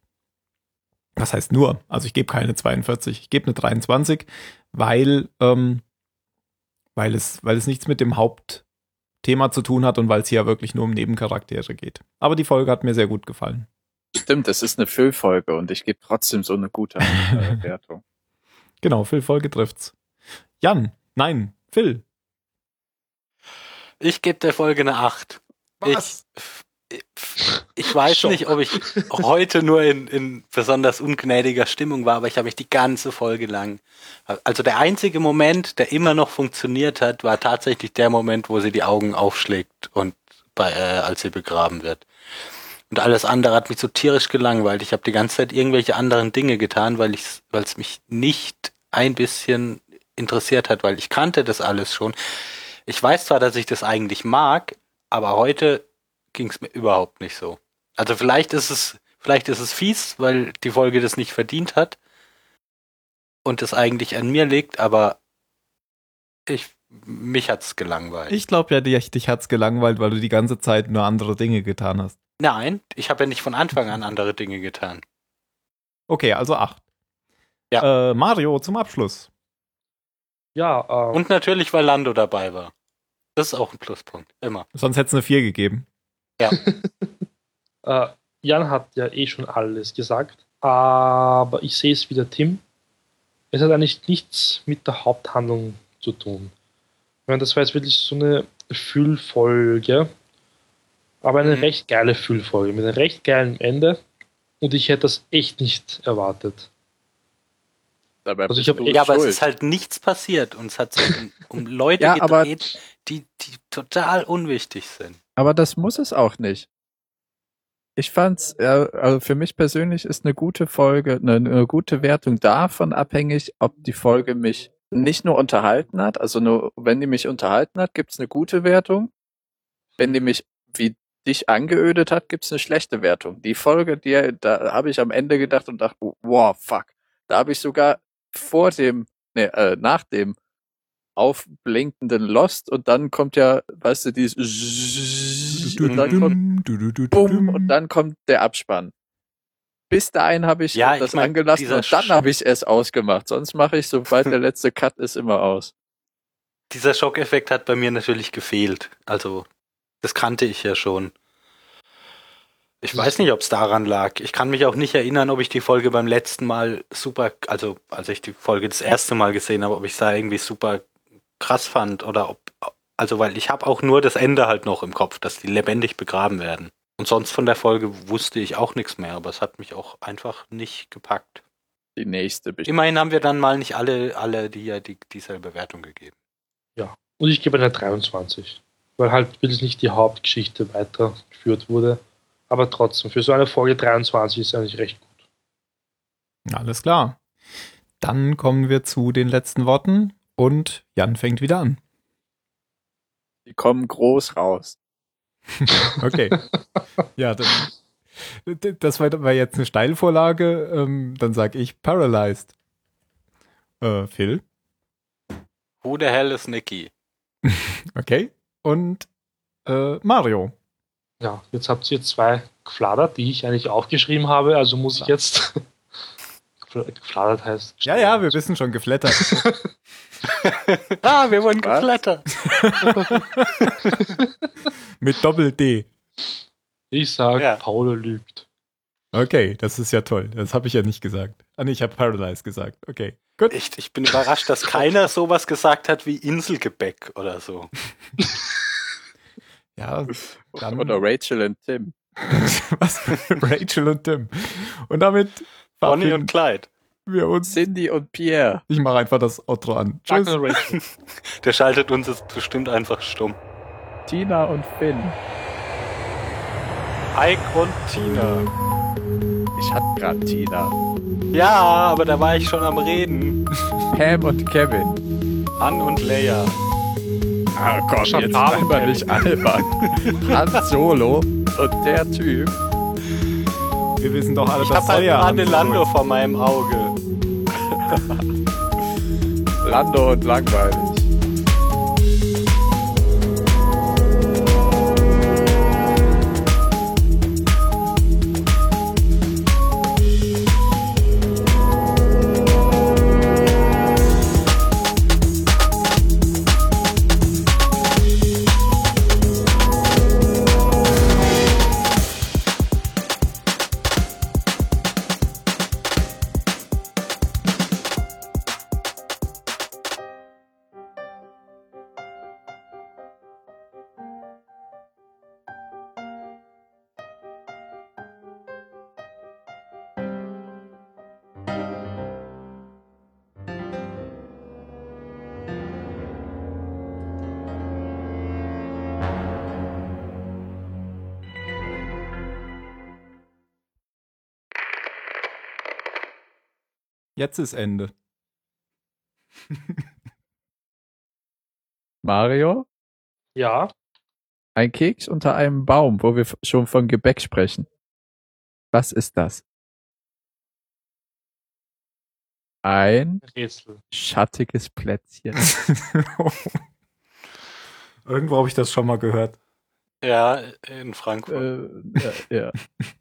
Was heißt nur? Also ich gebe keine 42, ich gebe eine 23, weil, ähm, weil, es, weil es nichts mit dem Hauptthema zu tun hat und weil es hier wirklich nur um Nebencharaktere geht. Aber die Folge hat mir sehr gut gefallen. Stimmt, es ist eine Füllfolge und ich gebe trotzdem so eine gute äh, Wertung. Genau, Phil Folge trifft's. Jan, nein, Phil. Ich gebe der Folge eine 8. Ich, ich weiß Schock. nicht, ob ich heute nur in, in besonders ungnädiger Stimmung war, aber ich habe mich die ganze Folge lang. Also der einzige Moment, der immer noch funktioniert hat, war tatsächlich der Moment, wo sie die Augen aufschlägt und bei, äh, als sie begraben wird. Und alles andere hat mich so tierisch gelangweilt. Ich habe die ganze Zeit irgendwelche anderen Dinge getan, weil ich, weil es mich nicht ein bisschen interessiert hat, weil ich kannte das alles schon. Ich weiß zwar, dass ich das eigentlich mag, aber heute ging es mir überhaupt nicht so. Also vielleicht ist es, vielleicht ist es fies, weil die Folge das nicht verdient hat und es eigentlich an mir liegt, aber ich, mich hat's gelangweilt. Ich glaube ja, dich, dich hat's gelangweilt, weil du die ganze Zeit nur andere Dinge getan hast. Nein, ich habe ja nicht von Anfang an andere Dinge getan. Okay, also acht. Ja. Äh, Mario zum Abschluss. Ja, ähm, Und natürlich, weil Lando dabei war. Das ist auch ein Pluspunkt. Immer. Sonst hätte es eine vier gegeben. Äh, Jan hat ja eh schon alles gesagt, aber ich sehe es wie der Tim. Es hat eigentlich nichts mit der Haupthandlung zu tun. Ich meine, das war jetzt wirklich so eine Füllfolge, aber eine Mhm. recht geile Füllfolge mit einem recht geilen Ende und ich hätte das echt nicht erwartet. Dabei Also ich bist hab- Ja, aber es schuld. ist halt nichts passiert und es hat sich um, um Leute Ja, aber- gedreht, die, die total unwichtig sind. Aber das muss es auch nicht. Ich fand's, ja, also für mich persönlich ist eine gute Folge, eine, eine gute Wertung davon abhängig, ob die Folge mich nicht nur unterhalten hat, also nur, wenn die mich unterhalten hat, gibt's eine gute Wertung. Wenn die mich wie dich angeödet hat, gibt's eine schlechte Wertung. Die Folge, die, da habe ich am Ende gedacht und dachte, wow, fuck. Da habe ich sogar vor dem, nee, äh, nach dem aufblinkenden Lost und dann kommt ja, weißt du, dieses und dann kommt Bumm und dann kommt der Abspann. Bis dahin habe ich Ja, ich das mein, angelassen und dann habe ich es ausgemacht. Sonst mache ich, sobald der letzte Cut ist, immer aus. Dieser Schockeffekt hat bei mir natürlich gefehlt. Also, das kannte ich ja schon. Ich weiß nicht, ob es daran lag. Ich kann mich auch nicht erinnern, ob ich die Folge beim letzten Mal super, also als ich die Folge das erste Mal gesehen habe, ob ich da irgendwie super krass fand oder ob, also weil ich habe auch nur das Ende halt noch im Kopf, dass die lebendig begraben werden. Und sonst von der Folge wusste ich auch nichts mehr, aber es hat mich auch einfach nicht gepackt. Die nächste bestimmt. Immerhin haben wir dann mal nicht alle, alle die ja die, dieselbe Bewertung gegeben. Und ich gebe eine 23, weil halt wirklich nicht die Hauptgeschichte weitergeführt wurde. Aber trotzdem, für so eine Folge 23 ist eigentlich recht gut. Alles klar. Dann kommen wir zu den letzten Worten und Jan fängt wieder an. Die kommen groß raus. Okay. ja, dann, das war, jetzt eine Steilvorlage. Ähm, dann sage ich Paralyzed. Äh, Phil. Who the hell is Nikki? Okay. Und äh, Mario. Ja, jetzt habt ihr zwei gefladert, die ich eigentlich aufgeschrieben habe, also muss ich jetzt. gefladert heißt. Ja, ja, wir wissen schon, geflattert. Ah, wir wurden Was? geflattert. Mit Doppel-D. Ich sage, Ja. Paulo lügt. Okay, das ist ja toll. Das habe ich ja nicht gesagt. Ah, nee, ich habe Paralyzed gesagt. Okay, gut. Echt, ich bin überrascht, dass keiner sowas gesagt hat wie Inselgebäck oder so. Ja, dann Oder Rachel und Tim. was? Rachel und Tim. Und damit Bonnie und Clyde. Wir uns. Cindy und Pierre. Ich mache einfach das Outro an. Tschüss. Der schaltet uns jetzt bestimmt einfach stumm. Tina und Finn. Ike und Tina. Ich hatte gerade Tina. Ja, aber da war ich schon am Reden. Pam und Kevin. Han und Leia. Ah, komm, Schon jetzt Pam sei und mal nicht albern. Han Solo und der Typ. Wir wissen doch alle, Ich dass hab halt gerade Lando vor meinem Auge. Lando und langweilig. Jetzt ist Ende. Mario? Ja, Ein Keks unter einem Baum, wo wir schon von Gebäck sprechen. Was ist das? Ein Rätsel. schattiges Plätzchen. Irgendwo habe ich das schon mal gehört. Ja, in Frankfurt. äh, ja, ja.